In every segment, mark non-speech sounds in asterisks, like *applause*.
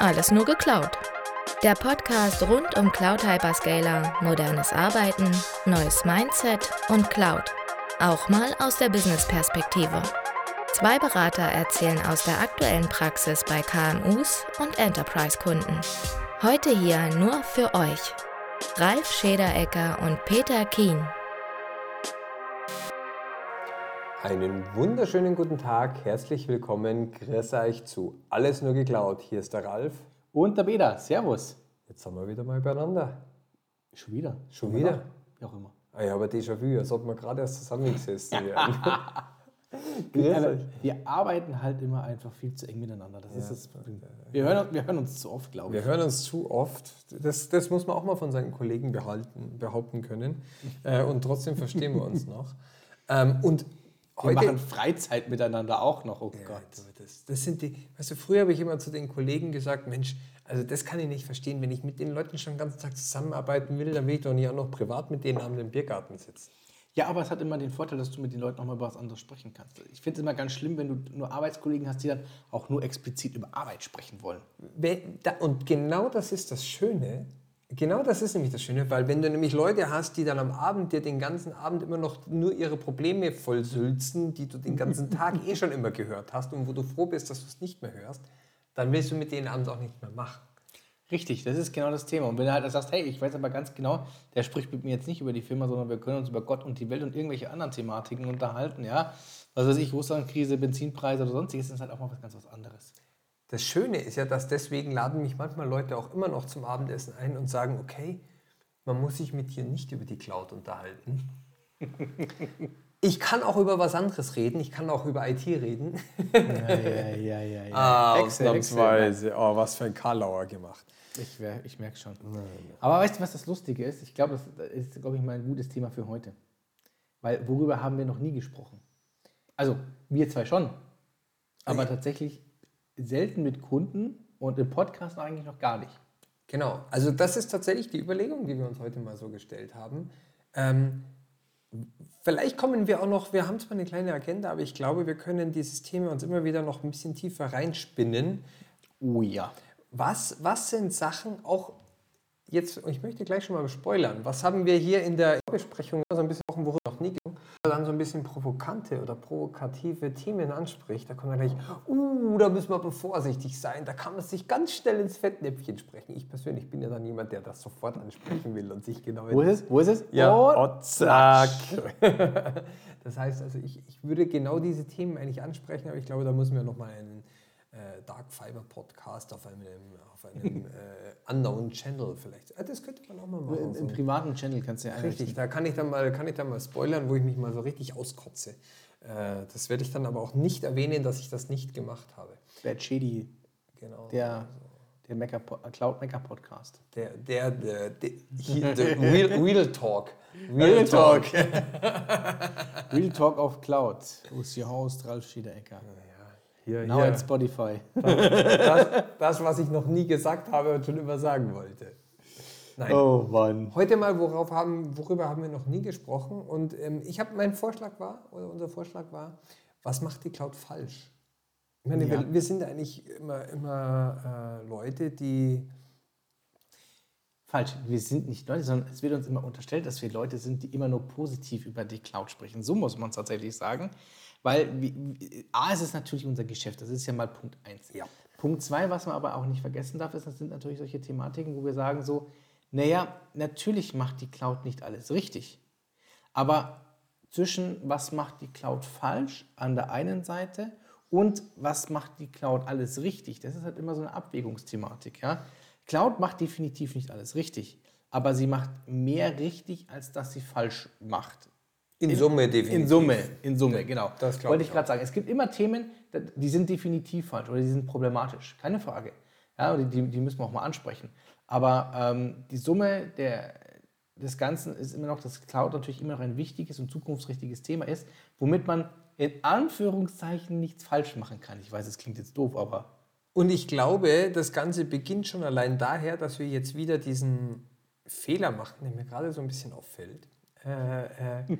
Alles nur geklaut. Der Podcast rund um Cloud Hyperscaler, modernes Arbeiten, neues Mindset und Cloud. Auch mal aus der Business-Perspektive. Zwei Berater erzählen aus der aktuellen Praxis bei KMUs und Enterprise-Kunden. Heute hier nur für euch. Ralf Schederecker und Peter Kien. Einen wunderschönen guten Tag, herzlich willkommen, grüß euch zu Alles nur geklaut. Hier ist der Ralf. Und der Peter, Servus. Jetzt sind wir wieder mal beieinander. Schon wieder. Schon wieder? Wie auch immer. Ah ja, aber Déjà-vu, als ob wir gerade erst zusammengesessen *laughs* wären. Wir, wir arbeiten halt immer einfach viel zu eng miteinander. Das ist das Problem. Wir hören, wir hören uns zu oft, glaube Wir ich. hören uns zu oft. Das, das muss man auch mal von seinen Kollegen behalten, behaupten können. *laughs* Äh, und trotzdem verstehen wir uns noch. Ähm, und Wir heute. machen Freizeit miteinander auch noch. Oh Ja, Gott. das, das sind die, weißt du, früher habe ich immer zu den Kollegen gesagt, Mensch, also das kann ich nicht verstehen, wenn ich mit den Leuten schon den ganzen Tag zusammenarbeiten will, dann will ich doch nicht auch noch privat mit denen am Biergarten sitzen. Ja, aber es hat immer den Vorteil, dass du mit den Leuten auch mal über was anderes sprechen kannst. Ich finde es immer ganz schlimm, wenn du nur Arbeitskollegen hast, die dann auch nur explizit über Arbeit sprechen wollen. Und genau das ist das Schöne, genau das ist nämlich das Schöne, weil wenn du nämlich Leute hast, die dann am Abend dir den ganzen Abend immer noch nur ihre Probleme vollsülzen, die du den ganzen *laughs* Tag eh schon immer gehört hast und wo du froh bist, dass du es nicht mehr hörst, dann willst du mit denen abends auch nicht mehr machen. Richtig, das ist genau das Thema. Und wenn du halt sagst, hey, ich weiß aber ganz genau, der spricht mit mir jetzt nicht über die Firma, sondern wir können uns über Gott und die Welt und irgendwelche anderen Thematiken unterhalten, ja. Was weiß ich, Russlandkrise, Benzinpreise oder sonstiges, ist halt auch mal was ganz was anderes. Das Schöne ist ja, dass deswegen laden mich manchmal Leute auch immer noch zum Abendessen ein und sagen, okay, man muss sich mit dir nicht über die Cloud unterhalten. Ich kann auch über was anderes reden, ich kann auch über IT reden. Ja, ja, ja, ja. ja. Ah, Excel, Excel. Oh, was für ein Karlauer gemacht. Ich, ich merke schon. Aber weißt du, was das Lustige ist? Ich glaube, das ist, glaube ich, mal ein gutes Thema für heute. Weil worüber haben wir noch nie gesprochen? Also, wir zwei schon. Aber tatsächlich selten mit Kunden und im Podcast eigentlich noch gar nicht. Genau, also das ist tatsächlich die Überlegung, die wir uns heute mal so gestellt haben. Ähm, vielleicht kommen wir auch noch, wir haben zwar eine kleine Agenda, aber ich glaube, wir können dieses Thema uns immer wieder noch ein bisschen tiefer reinspinnen. Oh ja. Was, was sind Sachen auch jetzt, ich möchte gleich schon mal spoilern, was haben wir hier in der Besprechung so ein bisschen, worüber noch nie gegangen, dann so ein bisschen provokante oder provokative Themen anspricht, da kommt dann gleich, uh, da müssen wir aber vorsichtig sein, da kann man sich ganz schnell ins Fettnäpfchen sprechen. Ich persönlich bin ja dann jemand, der das sofort ansprechen will und sich genau... Wo ist es? Wo ist es? Ja, oh, zack. *laughs* das heißt also, ich, ich würde genau diese Themen eigentlich ansprechen, aber ich glaube, da müssen wir nochmal einen äh, Dark Fiber Podcast auf einem, auf einem *laughs* äh, unknown Channel vielleicht. Äh, das könnte man auch mal machen. Im, so. Im privaten Channel kannst du ja einrichten. Richtig, da kann ich dann mal, kann ich dann mal spoilern, wo ich mich mal so richtig auskotze. Äh, das werde ich dann aber auch nicht erwähnen, dass ich das nicht gemacht habe. Bad Shady, Genau. der, der Mecha, Cloud Mecha Podcast. Der, der, der, der, *laughs* hier, der Real, Real Talk. Real Talk. *laughs* Real Talk auf Cloud. Wo ist your host, Ralf Schiederecker? Hier, Now hier. Spotify. Das, das, was ich noch nie gesagt habe und schon immer sagen wollte. Nein. Oh Mann. Heute mal, worauf haben, worüber haben wir noch nie gesprochen? Und ähm, ich habe, mein Vorschlag war, oder unser Vorschlag war, was macht die Cloud falsch? Ich meine, Ja. wir, wir sind eigentlich immer, immer äh, Leute, die. Falsch, wir sind nicht Leute, sondern es wird uns immer unterstellt, dass wir Leute sind, die immer nur positiv über die Cloud sprechen. So muss man es tatsächlich sagen. Weil, A, es ist natürlich unser Geschäft, das ist ja mal Punkt eins. Ja. Punkt zwei, was man aber auch nicht vergessen darf, ist, das sind natürlich solche Thematiken, wo wir sagen so, naja, natürlich macht die Cloud nicht alles richtig. Aber zwischen was macht die Cloud falsch an der einen Seite und was macht die Cloud alles richtig, das ist halt immer so eine Abwägungsthematik. Ja? Cloud macht definitiv nicht alles richtig, aber sie macht mehr richtig, als dass sie falsch macht. In Summe definitiv. In Summe, in Summe, genau. das Wollte ich ich gerade sagen. Es gibt immer Themen, die sind definitiv falsch oder die sind problematisch. Keine Frage. Ja, die, die müssen wir auch mal ansprechen. Aber ähm, die Summe der, des Ganzen ist immer noch, dass Cloud natürlich immer noch ein wichtiges und zukunftsrichtiges Thema ist, womit man in Anführungszeichen nichts falsch machen kann. Ich weiß, es klingt jetzt doof, aber Und ich glaube, das Ganze beginnt schon allein daher, dass wir jetzt wieder diesen Fehler machen, der mir gerade so ein bisschen auffällt. Äh, äh,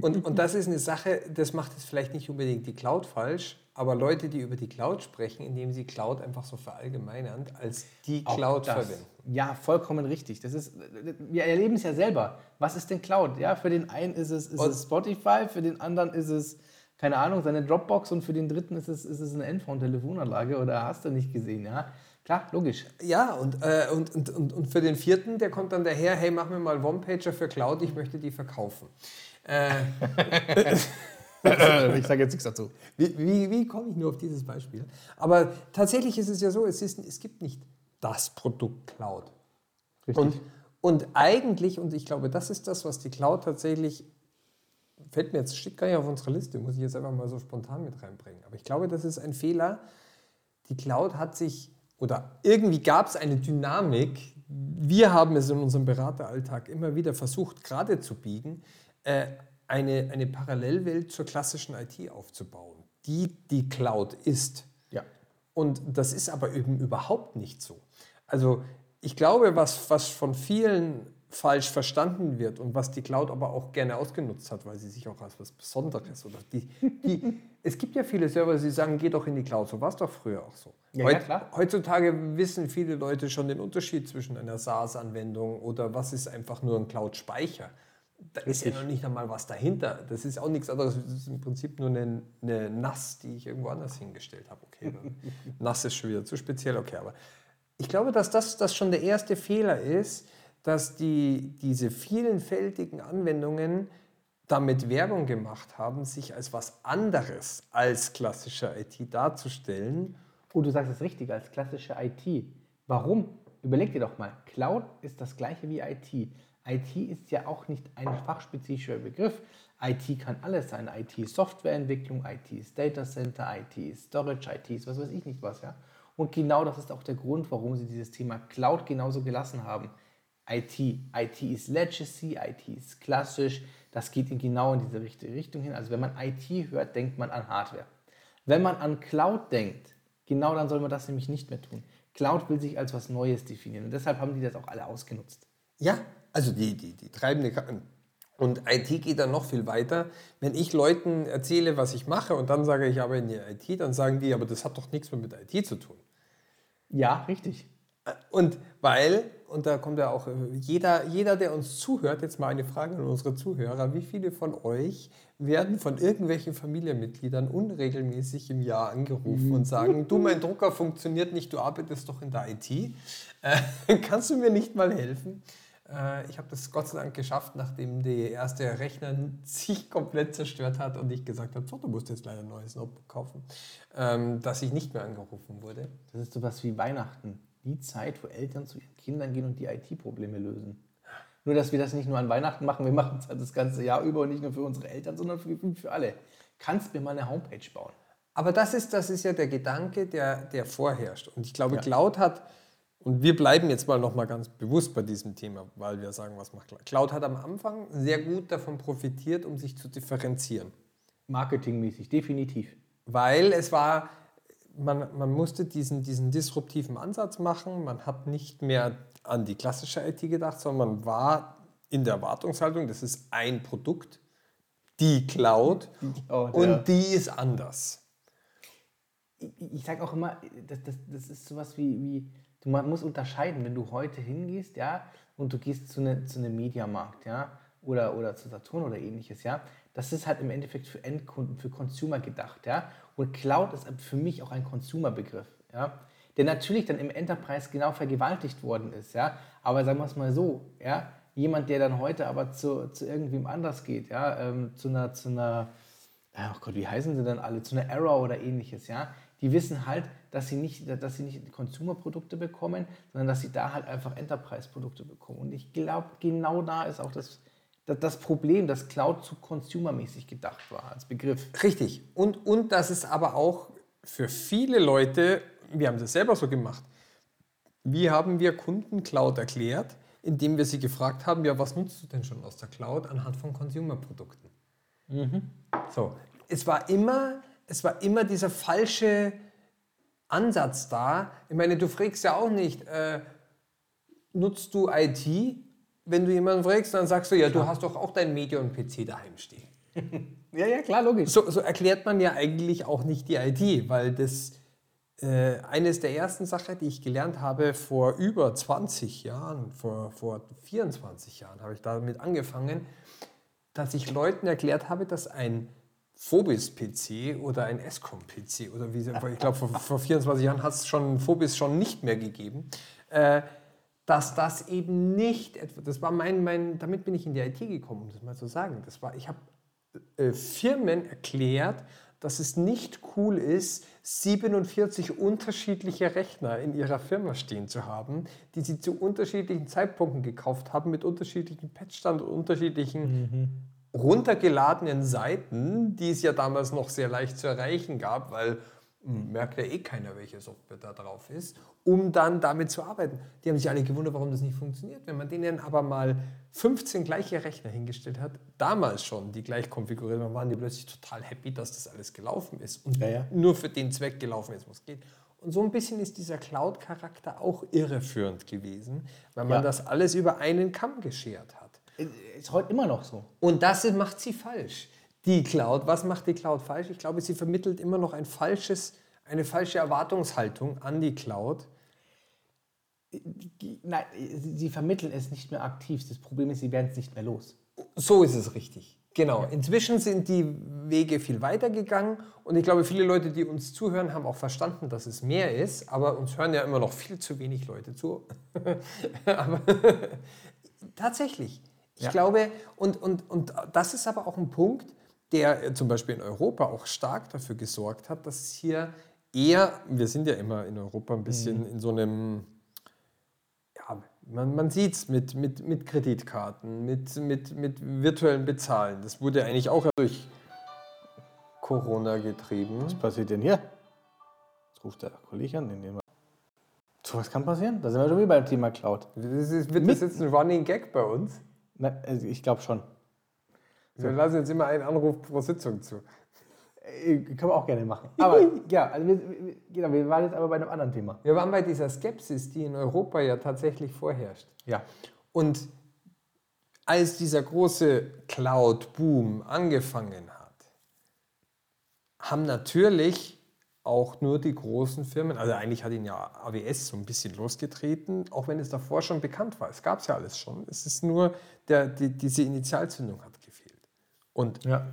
und, und das ist eine Sache, das macht jetzt vielleicht nicht unbedingt die Cloud falsch, aber Leute, die über die Cloud sprechen, indem sie Cloud einfach so verallgemeinern, als die Auch Cloud das. verwenden. Ja, vollkommen richtig. Das ist, wir erleben es ja selber. Was ist denn Cloud? Ja, für den einen ist es, ist Und- es Spotify, für den anderen ist es, keine Ahnung, seine Dropbox und für den dritten ist es, ist es eine Endphone-Telefonanlage oder hast du nicht gesehen, ja? Klar, logisch. Ja, und, äh, und, und, und, und für den vierten, der kommt dann daher, hey, mach mir mal One-Pager für Cloud, ich möchte die verkaufen. Äh, *laughs* ich sage jetzt nichts dazu. wie wie, wie komme ich nur auf dieses Beispiel? Aber tatsächlich ist es ja so, es, ist, es gibt nicht das Produkt Cloud. Richtig. Und, und eigentlich, und ich glaube, das ist das, was die Cloud tatsächlich, fällt mir jetzt, steht gar nicht auf unserer Liste, muss ich jetzt einfach mal so spontan mit reinbringen. Aber ich glaube, das ist ein Fehler. Die Cloud hat sich, oder irgendwie gab es eine Dynamik, wir haben es in unserem Berateralltag immer wieder versucht, gerade zu biegen, äh, eine, eine Parallelwelt zur klassischen IT aufzubauen, die die Cloud ist. ja. Und das ist aber eben überhaupt nicht so. Also ich glaube, was, was von vielen falsch verstanden wird und was die Cloud aber auch gerne ausgenutzt hat, weil sie sich auch als was Besonderes oder die, die es gibt ja viele Server, die sagen, geh doch in die Cloud. So war es doch früher auch so. Ja, Heut- ja, klar. Heutzutage wissen viele Leute schon den Unterschied zwischen einer SaaS-Anwendung oder was ist einfach nur ein Cloud-Speicher. Da ist ja Richtig. noch nicht einmal was dahinter. Das ist auch nichts anderes. Das ist im Prinzip nur eine, eine NAS, die ich irgendwo anders hingestellt habe. Okay, NAS *laughs* ist schon wieder zu speziell. Okay, aber ich glaube, dass das, das schon der erste Fehler ist, dass die, diese vielfältigen Anwendungen damit Werbung gemacht haben, sich als was anderes als klassische IT darzustellen. Oh, du sagst es richtig, als klassische IT. Warum? Überleg dir doch mal, Cloud ist das gleiche wie IT. IT ist ja auch nicht ein fachspezifischer Begriff. IT kann alles sein. IT ist Softwareentwicklung, IT ist Data Center, IT ist Storage, IT ist was weiß ich nicht was. Ja? Und genau das ist auch der Grund, warum sie dieses Thema Cloud genauso gelassen haben. IT, IT ist Legacy, IT ist klassisch. Das geht in genau in diese richtige Richtung hin. Also wenn man IT hört, denkt man an Hardware. Wenn man an Cloud denkt, genau dann soll man das nämlich nicht mehr tun. Cloud will sich als was Neues definieren und deshalb haben die das auch alle ausgenutzt. Ja, also die, die, die treibende Ka- und IT geht dann noch viel weiter. Wenn ich Leuten erzähle, was ich mache und dann sage, ich arbeite in der IT, dann sagen die, aber das hat doch nichts mehr mit IT zu tun. Ja, richtig. Und weil, und da kommt ja auch äh, jeder, jeder, der uns zuhört, jetzt mal eine Frage an unsere Zuhörer, wie viele von euch werden von irgendwelchen Familienmitgliedern unregelmäßig im Jahr angerufen und sagen, du, mein Drucker funktioniert nicht, du arbeitest doch in der IT, äh, *laughs* kannst du mir nicht mal helfen? Äh, ich habe das Gott sei Dank geschafft, nachdem der erste Rechner sich komplett zerstört hat und ich gesagt habe, so, du musst jetzt leider ein neues Notebook kaufen, ähm, dass ich nicht mehr angerufen wurde. Das ist sowas wie Weihnachten. Die Zeit, wo Eltern zu ihren Kindern gehen und die IT-Probleme lösen. Nur, dass wir das nicht nur an Weihnachten machen, wir machen es halt das ganze Jahr über und nicht nur für unsere Eltern, sondern für, für alle. Kannst mir mal eine Homepage bauen. Aber das ist, das ist ja der Gedanke, der, der vorherrscht. Und ich glaube, Ja. Cloud hat, und wir bleiben jetzt mal noch mal ganz bewusst bei diesem Thema, weil wir sagen, was macht Cloud? Cloud hat am Anfang sehr gut davon profitiert, um sich zu differenzieren. Marketingmäßig, definitiv. Weil es war, man, man musste diesen, diesen disruptiven Ansatz machen. Man hat nicht mehr an die klassische IT gedacht, sondern man war in der Erwartungshaltung, das ist ein Produkt, die Cloud, Cloud, und die ist anders. ich, ich sage auch immer, das, das, das ist sowas wie, wie du, man muss unterscheiden, wenn du heute hingehst, ja, und du gehst zu, ne, zu einem Mediamarkt, ja, oder, oder zu Saturn oder ähnliches, ja, das ist halt im Endeffekt für Endkunden, für Consumer gedacht, ja, und Cloud ist für mich auch ein Consumer-Begriff, ja, der natürlich dann im Enterprise genau vergewaltigt worden ist, ja, aber sagen wir es mal so, ja, jemand, der dann heute aber zu, zu irgendwem anders geht, ja, ähm, zu einer, zu einer, ja, oh Gott, wie heißen sie denn alle? Zu einer Arrow oder ähnliches, ja. Die wissen halt, dass sie nicht, dass sie nicht Consumer-Produkte bekommen, sondern dass sie da halt einfach Enterprise-Produkte bekommen. Und ich glaube, genau da ist auch das, das, das Problem, dass Cloud zu consumermäßig gedacht war als Begriff. Richtig. Und, und dass es aber auch für viele Leute, wir haben das selber so gemacht, wie haben wir Kunden Cloud erklärt, indem wir sie gefragt haben, ja, was nutzt du denn schon aus der Cloud anhand von Consumer-Produkten? So, es war immer, es war immer dieser falsche Ansatz da. Ich meine, du fragst ja auch nicht, äh, nutzt du IT? Wenn du jemanden fragst, dann sagst du, ja, du hast doch auch dein Medion-PC daheim stehen. *laughs* Ja, ja, klar, logisch. So, so erklärt man ja eigentlich auch nicht die IT, weil das äh, eines der ersten Sachen, die ich gelernt habe vor über 20 Jahren, vor, vor 24 Jahren habe ich damit angefangen, dass ich Leuten erklärt habe, dass ein Phobis-PC oder ein Escom-PC oder wie sie, ich glaube vor, vor 24 Jahren hat es schon Phobis schon nicht mehr gegeben, äh, dass das eben nicht, etwa- das war mein, mein, damit bin ich in die IT gekommen, um das mal zu sagen. Das war, ich habe äh, Firmen erklärt, dass es nicht cool ist, 47 unterschiedliche Rechner in ihrer Firma stehen zu haben, die sie zu unterschiedlichen Zeitpunkten gekauft haben, mit unterschiedlichen Patchstand und unterschiedlichen runtergeladenen Seiten, die es ja damals noch sehr leicht zu erreichen gab, weil merkt ja eh keiner, welche Software da drauf ist, um dann damit zu arbeiten. Die haben sich alle gewundert, warum das nicht funktioniert. Wenn man denen aber mal 15 gleiche Rechner hingestellt hat, damals schon, die gleich konfiguriert waren, waren die plötzlich total happy, dass das alles gelaufen ist und Ja, ja. nur für den Zweck gelaufen ist, was geht. Und so ein bisschen ist dieser Cloud-Charakter auch irreführend gewesen, weil man Ja. das alles über einen Kamm geschert hat. Ist heute immer noch so. Und das macht sie falsch. Die Cloud, was macht die Cloud falsch? Ich glaube, sie vermittelt immer noch ein falsches, eine falsche Erwartungshaltung an die Cloud. Nein, sie, sie vermitteln es nicht mehr aktiv. Das Problem ist, sie werden es nicht mehr los. So ist es richtig. Genau. Inzwischen sind die Wege viel weiter gegangen und ich glaube, viele Leute, die uns zuhören, haben auch verstanden, dass es mehr ist, aber uns hören ja immer noch viel zu wenig Leute zu. *laughs* aber *laughs* tatsächlich. Ich Ja. glaube, und, und, und das ist aber auch ein Punkt, der äh, zum Beispiel in Europa auch stark dafür gesorgt hat, dass hier eher, wir sind ja immer in Europa ein bisschen in so einem ja, man, man sieht es mit, mit, mit Kreditkarten, mit, mit, mit virtuellen Bezahlen. Das wurde eigentlich auch durch Corona getrieben. Was passiert denn hier? Jetzt ruft der Kollege an, den nehmen wir. So was kann passieren? Da sind wir schon wieder beim Thema Cloud. Das ist, wird das jetzt ein Running Gag bei uns? Na, also ich glaube schon. Wir lassen jetzt immer einen Anruf pro Sitzung zu. Äh, Können wir auch gerne machen. Aber *laughs* ja, also wir, genau, wir waren jetzt aber bei einem anderen Thema. Wir waren bei dieser Skepsis, die in Europa ja tatsächlich vorherrscht. Ja. Und als dieser große Cloud-Boom angefangen hat, haben natürlich auch nur die großen Firmen, also eigentlich hat ihn ja AWS so ein bisschen losgetreten, auch wenn es davor schon bekannt war. Es gab es ja alles schon. Es ist nur, der, die, diese Initialzündung. Und Ja.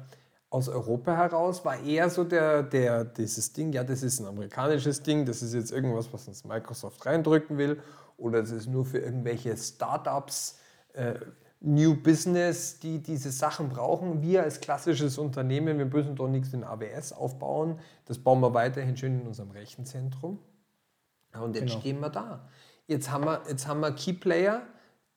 aus Europa heraus war eher so der, der, dieses Ding, ja, das ist ein amerikanisches Ding, das ist jetzt irgendwas, was uns Microsoft reindrücken will, oder das ist nur für irgendwelche Startups, äh, New Business, die diese Sachen brauchen. Wir als klassisches Unternehmen, wir müssen doch nichts in AWS aufbauen, das bauen wir weiterhin schön in unserem Rechenzentrum. Und jetzt Genau. stehen wir da. Jetzt haben wir, jetzt haben wir Key Player,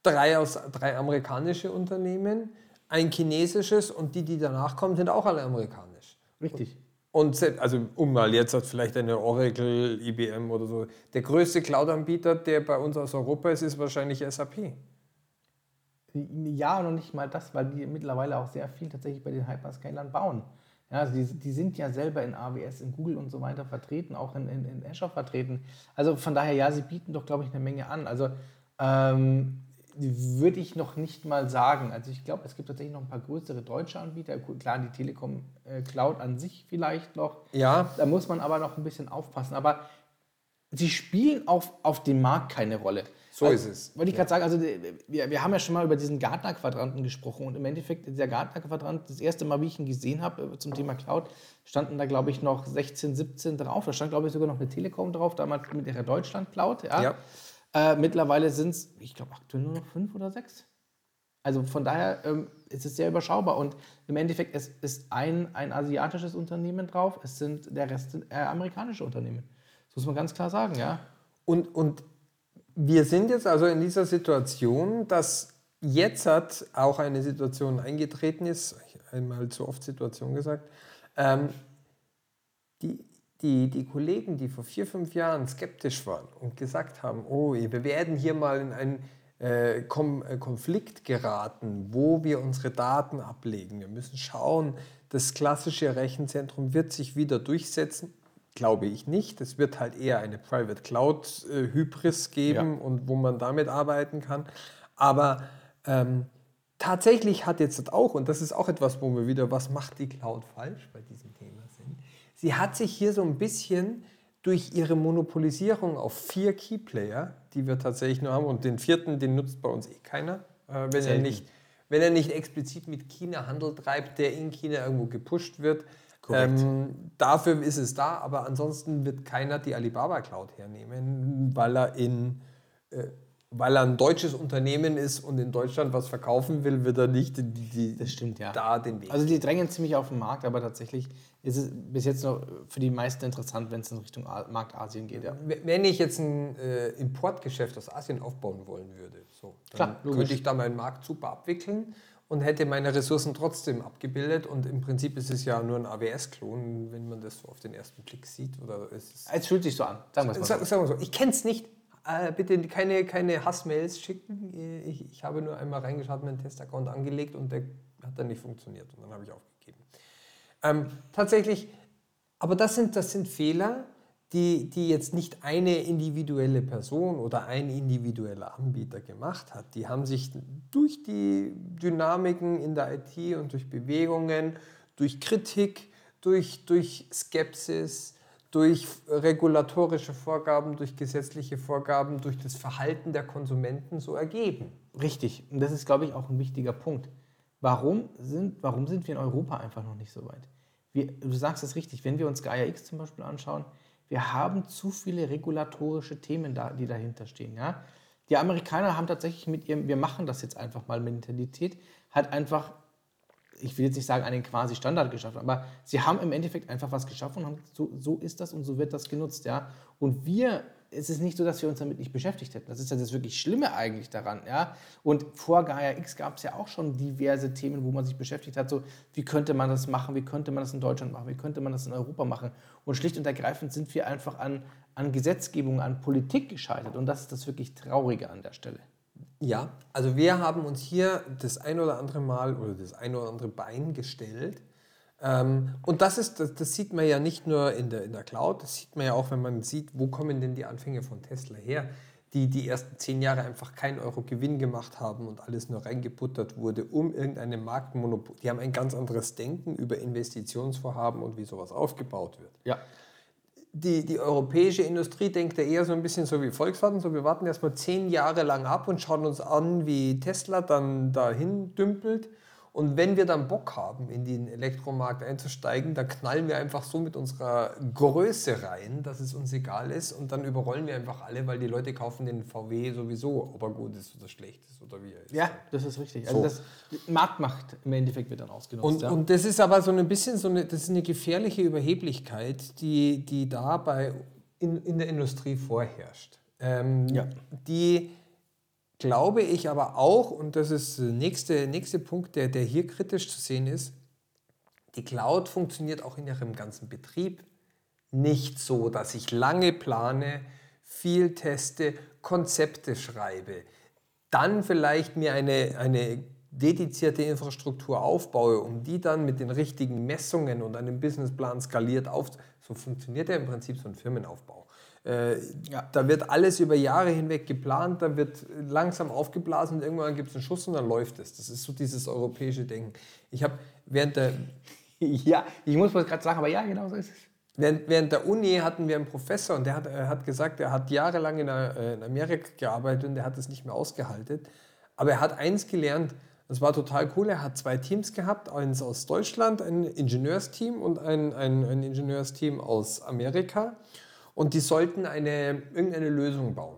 drei, aus, drei amerikanische Unternehmen, ein chinesisches und die, die danach kommen, sind auch alle amerikanisch. Richtig. Und also um mal jetzt hat vielleicht eine Oracle, IBM oder so. Der größte Cloud-Anbieter, der bei uns aus Europa ist, ist wahrscheinlich SAP. Ja, noch nicht mal das, weil die mittlerweile auch sehr viel tatsächlich bei den Hyperscalern bauen. Ja, also die, die sind ja selber in AWS, in Google und so weiter vertreten, auch in, in, in Azure vertreten. Also von daher, ja, sie bieten doch, glaube ich, eine Menge an. Also ähm, würde ich noch nicht mal sagen. Also ich glaube, es gibt tatsächlich noch ein paar größere deutsche Anbieter. Klar, die Telekom äh, Cloud an sich vielleicht noch. Ja, Da muss man aber noch ein bisschen aufpassen. Aber sie spielen auf, auf dem Markt keine Rolle. So Weil- ist es. Wollte ich gerade sagen, also die- wir, wir haben ja schon mal über diesen Gartner-Quadranten gesprochen und im Endeffekt, dieser Gartner-Quadrant, das erste Mal, wie ich ihn gesehen habe äh, zum Thema Cloud, standen da, glaube ich, noch 16, 17 drauf. Da stand, glaube ich, sogar noch eine Telekom drauf, damals mit ihrer Deutschland-Cloud. Ja. Ja. Äh, mittlerweile sind es, ich glaube, aktuell nur noch fünf oder sechs. Also von daher ähm, ist es sehr überschaubar und im Endeffekt es ist ein, ein asiatisches Unternehmen drauf, es sind der Rest sind, äh, amerikanische Unternehmen. Das muss man ganz klar sagen, ja. Und, und wir sind jetzt also in dieser Situation, dass jetzt hat auch eine Situation eingetreten ist, einmal zu oft Situation gesagt, ähm, die, die, die Kollegen, die vor vier, fünf Jahren skeptisch waren und gesagt haben, oh, wir werden hier mal in einen äh, Kom äh, Konflikt geraten, wo wir unsere Daten ablegen. Wir müssen schauen, das klassische Rechenzentrum wird sich wieder durchsetzen. Glaube ich nicht. Es wird halt eher eine Private Cloud äh, Hybris geben und wo man damit arbeiten kann. Aber Ähm, tatsächlich hat jetzt auch, und das ist auch etwas, wo wir wieder, was macht die Cloud falsch bei diesem sie hat sich hier so ein bisschen durch ihre Monopolisierung auf vier Keyplayer, die wir tatsächlich nur haben, und den vierten, den nutzt bei uns eh keiner, äh, wenn, er nicht, wenn er nicht explizit mit China Handel treibt, der in China irgendwo gepusht wird. Ähm, dafür ist es da, aber ansonsten wird keiner die Alibaba Cloud hernehmen, weil er in äh, weil er ein deutsches Unternehmen ist und in Deutschland was verkaufen will, wird er nicht die, die, das stimmt, ja. da den Weg. Also die drängen ziemlich auf den Markt, aber tatsächlich ist es bis jetzt noch für die meisten interessant, wenn es in Richtung Markt Asien geht. Ja. Wenn ich jetzt ein äh, Importgeschäft aus Asien aufbauen wollen würde, so, dann Klar, könnte ich da meinen Markt super abwickeln und hätte meine Ressourcen trotzdem abgebildet. Und im Prinzip ist es ja nur ein AWS-Klon, wenn man das so auf den ersten Blick sieht. Oder es, es fühlt sich so an, sagen wir es mal so. Sagen wir so. Ich kenne es nicht, äh, bitte keine, keine Hassmails schicken. Ich, ich habe nur einmal reingeschaut, meinen Testaccount angelegt und der hat dann nicht funktioniert. Und dann habe ich aufgegeben. Ähm, tatsächlich, aber das sind, das sind Fehler, die, die jetzt nicht eine individuelle Person oder ein individueller Anbieter gemacht hat. Die haben sich durch die Dynamiken in der IT und durch Bewegungen, durch Kritik, durch, durch Skepsis, durch regulatorische Vorgaben, durch gesetzliche Vorgaben, durch das Verhalten der Konsumenten so ergeben. Richtig. Und das ist, glaube ich, auch ein wichtiger Punkt. Warum sind, warum sind wir in Europa einfach noch nicht so weit? Wir, du sagst es richtig, wenn wir uns Gaia X zum Beispiel anschauen, wir haben zu viele regulatorische Themen, da, die dahinter stehen. Ja? Die Amerikaner haben tatsächlich mit ihrem, wir machen das jetzt einfach mal Mentalität, halt einfach ich will jetzt nicht sagen, einen quasi Standard geschaffen, aber sie haben im Endeffekt einfach was geschaffen und haben so, so ist das und so wird das genutzt, ja. Und wir, es ist nicht so, dass wir uns damit nicht beschäftigt hätten. Das ist ja das wirklich Schlimme eigentlich daran, ja. Und vor Gaia X gab es ja auch schon diverse Themen, wo man sich beschäftigt hat, so wie könnte man das machen, wie könnte man das in Deutschland machen, wie könnte man das in Europa machen. Und schlicht und ergreifend sind wir einfach an, an Gesetzgebung, an Politik gescheitert. Und das ist das wirklich Traurige an der Stelle. Ja, also wir haben uns hier das ein oder andere Mal oder das ein oder andere Bein gestellt. Ähm, und das, ist, das, das, sieht man ja nicht nur in der, in der Cloud, das sieht man ja auch, wenn man sieht, wo kommen denn die Anfänge von Tesla her, die die ersten zehn Jahre einfach keinen Euro Gewinn gemacht haben und alles nur reingebuttert wurde, um irgendeine Marktmonopol. Die haben ein ganz anderes Denken über Investitionsvorhaben und wie sowas aufgebaut wird. Ja die, die europäische Industrie denkt ja eher so ein bisschen so wie Volkswagen, so wir warten erstmal zehn Jahre lang ab und schauen uns an, wie Tesla dann dahin dümpelt und wenn wir dann Bock haben, in den Elektromarkt einzusteigen, dann knallen wir einfach so mit unserer Größe rein, dass es uns egal ist. Und dann überrollen wir einfach alle, weil die Leute kaufen den VW sowieso, ob er gut ist oder schlecht ist oder wie er ist. Ja, das ist richtig. Also so. Also das Marktmacht im Endeffekt wird dann ausgenutzt. Und, ja. und das ist aber so ein bisschen so eine, das ist eine gefährliche Überheblichkeit, die, die da bei in, in der Industrie vorherrscht. Ähm, ja. Die glaube ich aber auch, und das ist der nächste, nächste Punkt, der, der hier kritisch zu sehen ist, die Cloud funktioniert auch in ihrem ganzen Betrieb nicht so, dass ich lange plane, viel teste, Konzepte schreibe, dann vielleicht mir eine, eine dedizierte Infrastruktur aufbaue, um die dann mit den richtigen Messungen und einem Businessplan skaliert auf. So funktioniert ja im Prinzip so ein Firmenaufbau. Äh, ja. Da wird alles über Jahre hinweg geplant, da wird langsam aufgeblasen und irgendwann gibt es einen Schuss und dann läuft es. Das ist so dieses europäische Denken. Ich habe während der. *laughs* ja, ich muss was gerade sagen, aber ja, genau so ist es. Während, während, der Uni hatten wir einen Professor und der hat, er hat gesagt, er hat jahrelang in, äh, in Amerika gearbeitet und der hat es nicht mehr ausgehalten. Aber er hat eins gelernt, das war total cool. Er hat zwei Teams gehabt, eins aus Deutschland, ein Ingenieursteam und ein, ein, ein Ingenieursteam aus Amerika und die sollten eine, irgendeine Lösung bauen.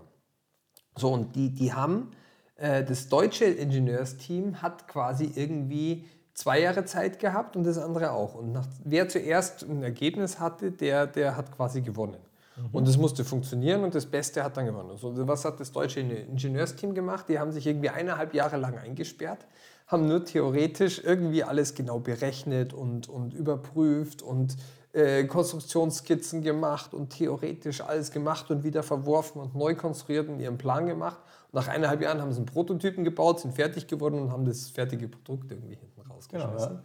So, und die, die haben, äh, das deutsche Ingenieursteam hat quasi irgendwie zwei Jahre Zeit gehabt und das andere auch. Und nach, wer zuerst ein Ergebnis hatte, der, der hat quasi gewonnen. Mhm. Und das musste funktionieren und das Beste hat dann gewonnen. So, was hat das deutsche Ingenieursteam gemacht? Die haben sich irgendwie eineinhalb Jahre lang eingesperrt, haben nur theoretisch irgendwie alles genau berechnet und, und überprüft und äh, Konstruktionsskizzen gemacht und theoretisch alles gemacht und wieder verworfen und neu konstruiert und ihren Plan gemacht. Und nach eineinhalb Jahren haben sie einen Prototypen gebaut, sind fertig geworden und haben das fertige Produkt irgendwie hinten rausgeschmissen. Genau, ja.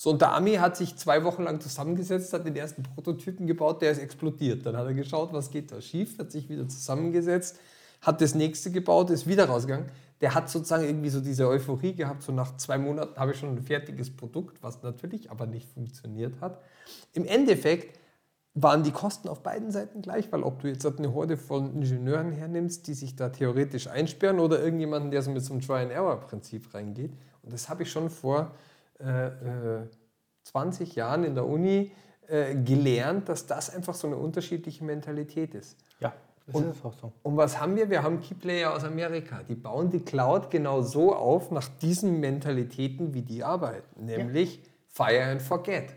So, und der Ami hat sich zwei Wochen lang zusammengesetzt, hat den ersten Prototypen gebaut, der ist explodiert. Dann hat er geschaut, was geht da schief, hat sich wieder zusammengesetzt, hat das nächste gebaut, ist wieder rausgegangen. der hat sozusagen irgendwie so diese Euphorie gehabt, so nach zwei Monaten habe ich schon ein fertiges Produkt, was natürlich aber nicht funktioniert hat. Im Endeffekt waren die Kosten auf beiden Seiten gleich, weil ob du jetzt eine Horde von Ingenieuren hernimmst, die sich da theoretisch einsperren oder irgendjemanden, der so mit so einem Try-and-Error-Prinzip reingeht. Und das habe ich schon vor äh, äh, 20 Jahren in der Uni äh, gelernt, dass das einfach so eine unterschiedliche Mentalität ist. Ja, das und, ist auch so. Und was haben wir? Wir haben Keyplayer aus Amerika. Die bauen die Cloud genau so auf, nach diesen Mentalitäten, wie die arbeiten. Nämlich ja. Fire and Forget.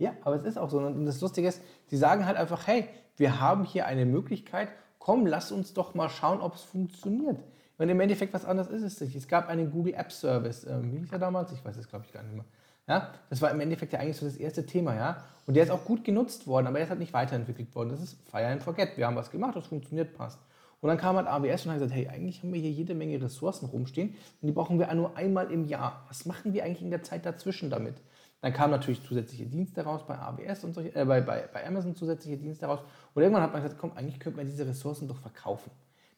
Ja, aber es ist auch so. Und das Lustige ist, sie sagen halt einfach, hey, wir haben hier eine Möglichkeit, komm, lass uns doch mal schauen, ob es funktioniert. Und im Endeffekt was anderes ist es nicht. Es gab einen Google App Service, ähm, wie hieß er damals? Ich weiß es, glaube ich, gar nicht mehr. Ja, das war im Endeffekt ja eigentlich so das erste Thema, ja. Und der ist auch gut genutzt worden, aber der ist halt nicht weiterentwickelt worden. Das ist Fire and Forget. Wir haben was gemacht, das funktioniert, passt. Und dann kam halt AWS und hat gesagt, hey, eigentlich haben wir hier jede Menge Ressourcen rumstehen und die brauchen wir nur einmal im Jahr. Was machen wir eigentlich in der Zeit dazwischen damit? Dann kamen natürlich zusätzliche Dienste raus bei AWS und solche, äh, bei, bei, bei Amazon zusätzliche Dienste raus. Und irgendwann hat man gesagt, komm, eigentlich könnte man diese Ressourcen doch verkaufen.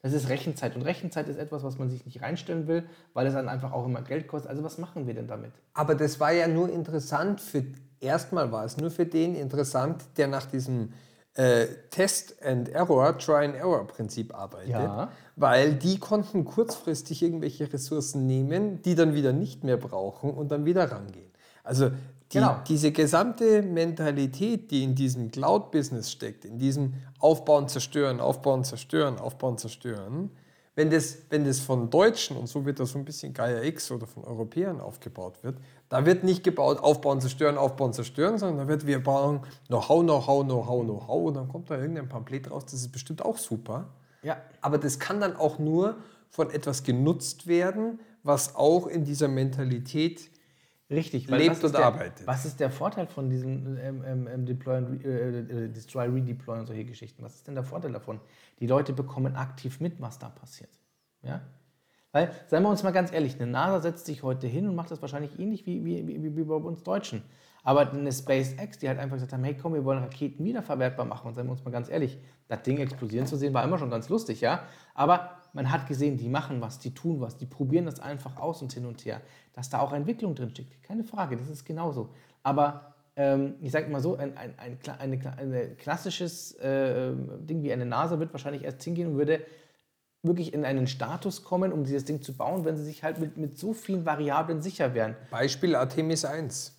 Das ist Rechenzeit. Und Rechenzeit ist etwas, was man sich nicht reinstellen will, weil es dann einfach auch immer Geld kostet. Also was machen wir denn damit? Aber das war ja nur interessant für, erstmal war es nur für den interessant, der nach diesem äh, Test and Error, Try and Error Prinzip arbeitet. Ja. Weil die konnten kurzfristig irgendwelche Ressourcen nehmen, die dann wieder nicht mehr brauchen und dann wieder rangehen. Also die, genau. diese gesamte Mentalität, die in diesem Cloud-Business steckt, in diesem Aufbauen, Zerstören, Aufbauen, Zerstören, Aufbauen, Zerstören, wenn das, wenn das von Deutschen, und so wird das so ein bisschen Gaia X oder von Europäern aufgebaut wird, da wird nicht gebaut, aufbauen, zerstören, aufbauen, zerstören, sondern da wird, wir bauen Know-how, Know-how, Know-how, Know-how und dann kommt da irgendein Pamphlet raus, das ist bestimmt auch super. Ja. Aber das kann dann auch nur von etwas genutzt werden, was auch in dieser Mentalität Richtig, lebt und der, arbeitet. Was ist der Vorteil von diesem ähm, ähm, ähm Deploy und, äh, äh, Destroy, Redeploy und solche Geschichten? Was ist denn der Vorteil davon? Die Leute bekommen aktiv mit, was da passiert. Ja? Weil, seien wir uns mal ganz ehrlich, eine NASA setzt sich heute hin und macht das wahrscheinlich ähnlich wie, wie, wie, wie bei uns Deutschen. Aber eine SpaceX, die halt einfach gesagt haben, hey komm, wir wollen Raketen wiederverwertbar machen. Und seien wir uns mal ganz ehrlich, das Ding explodieren zu sehen, war immer schon ganz lustig, ja. Aber man hat gesehen, die machen was, die tun was, die probieren das einfach aus und hin und her. Dass da auch Entwicklung drin steckt, keine Frage, das ist genauso. Aber ähm, ich sage mal so, ein, ein, ein, eine, ein klassisches äh, Ding wie eine NASA wird wahrscheinlich erst hingehen und würde wirklich in einen Status kommen, um dieses Ding zu bauen, wenn sie sich halt mit, mit so vielen Variablen sicher wären. Beispiel Artemis 1.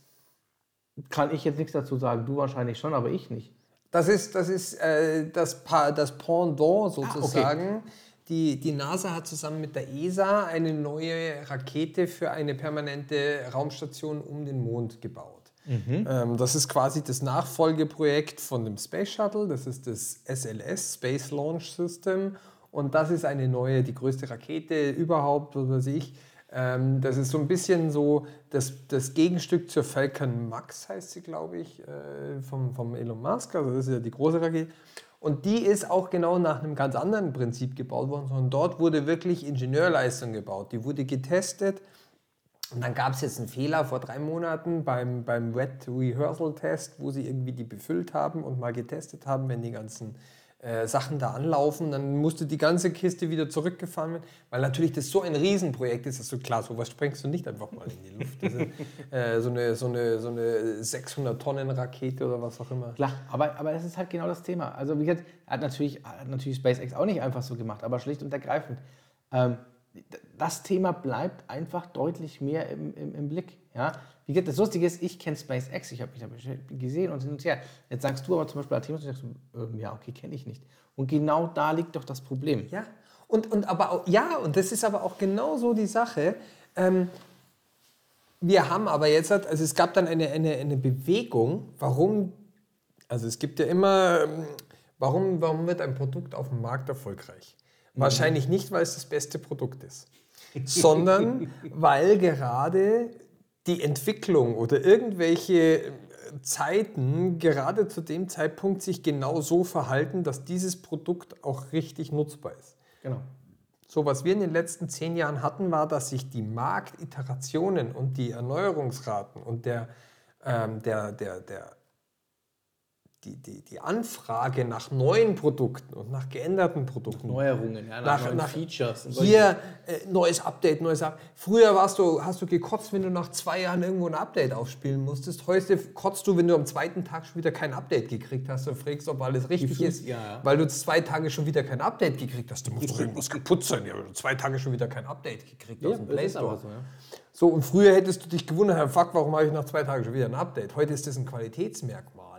Kann ich jetzt nichts dazu sagen, du wahrscheinlich schon, aber ich nicht. Das ist das, ist, äh, das, pa das Pendant sozusagen. Ah, okay. Die, die NASA hat zusammen mit der ESA eine neue Rakete für eine permanente Raumstation um den Mond gebaut. Mhm. Ähm, das ist quasi das Nachfolgeprojekt von dem Space Shuttle. Das ist das SLS, Space Launch System. Und das ist eine neue, die größte Rakete überhaupt, was weiß ich. Ähm, das ist so ein bisschen so das, das Gegenstück zur Falcon Max, heißt sie, glaube ich, äh, vom, vom Elon Musk. Also das ist ja die große Rakete. Und die ist auch genau nach einem ganz anderen Prinzip gebaut worden, sondern dort wurde wirklich Ingenieurleistung gebaut. Die wurde getestet. Und dann gab es jetzt einen Fehler vor drei Monaten beim, beim Wet Rehearsal Test, wo sie irgendwie die befüllt haben und mal getestet haben, wenn die ganzen äh, Sachen da anlaufen, dann musste die ganze Kiste wieder zurückgefahren werden, weil natürlich das so ein Riesenprojekt ist, dass du klar, sowas sprengst du nicht einfach mal in die Luft. Ist, *laughs* äh, so, eine, so, eine, so eine 600 Tonnen Rakete oder was auch immer. Klar, aber, aber das ist halt genau das Thema. Also wie gesagt, hat natürlich, hat natürlich SpaceX auch nicht einfach so gemacht, aber schlicht und ergreifend. Ähm, das Thema bleibt einfach deutlich mehr im, im, im Blick. Ja? Wie gesagt, das Lustige ist, ich kenne SpaceX, ich habe mich da gesehen und hin und her. Jetzt sagst du aber zum Beispiel Artemis und sagst, ähm, ja, okay, kenne ich nicht. Und genau da liegt doch das Problem. Ja, und, und aber auch, ja, und das ist aber auch genau so die Sache. Ähm, wir haben aber jetzt, also es gab dann eine, eine, eine Bewegung, warum, also es gibt ja immer, ähm, warum, warum wird ein Produkt auf dem Markt erfolgreich? Mhm. Wahrscheinlich nicht, weil es das beste Produkt ist, sondern *laughs* weil gerade die Entwicklung oder irgendwelche äh, Zeiten gerade zu dem Zeitpunkt sich genau so verhalten, dass dieses Produkt auch richtig nutzbar ist. Genau. So, was wir in den letzten zehn Jahren hatten, war, dass sich die Marktiterationen und die Erneuerungsraten und der, ähm, der, der, der, die, die, die Anfrage nach neuen Produkten und nach geänderten Produkten. Neuerungen, ja, nach, neuen Features. und solche- Hier äh, neues Update, neues Update. Früher warst du, hast du gekotzt, wenn du nach zwei Jahren irgendwo ein Update aufspielen musstest. Heute kotzt du, wenn du am zweiten Tag schon wieder kein Update gekriegt hast und fragst, ob alles richtig ist, ja, weil du zwei Tage schon wieder kein Update gekriegt hast. Da muss doch *laughs* irgendwas kaputt sein. Ja, du zwei Tage schon wieder kein Update gekriegt Ja, aus dem Play Store. so, ja. So, und früher hättest du dich gewundert, Herr Fuck, warum habe ich nach zwei Tagen schon wieder ein Update? Heute ist das ein Qualitätsmerkmal,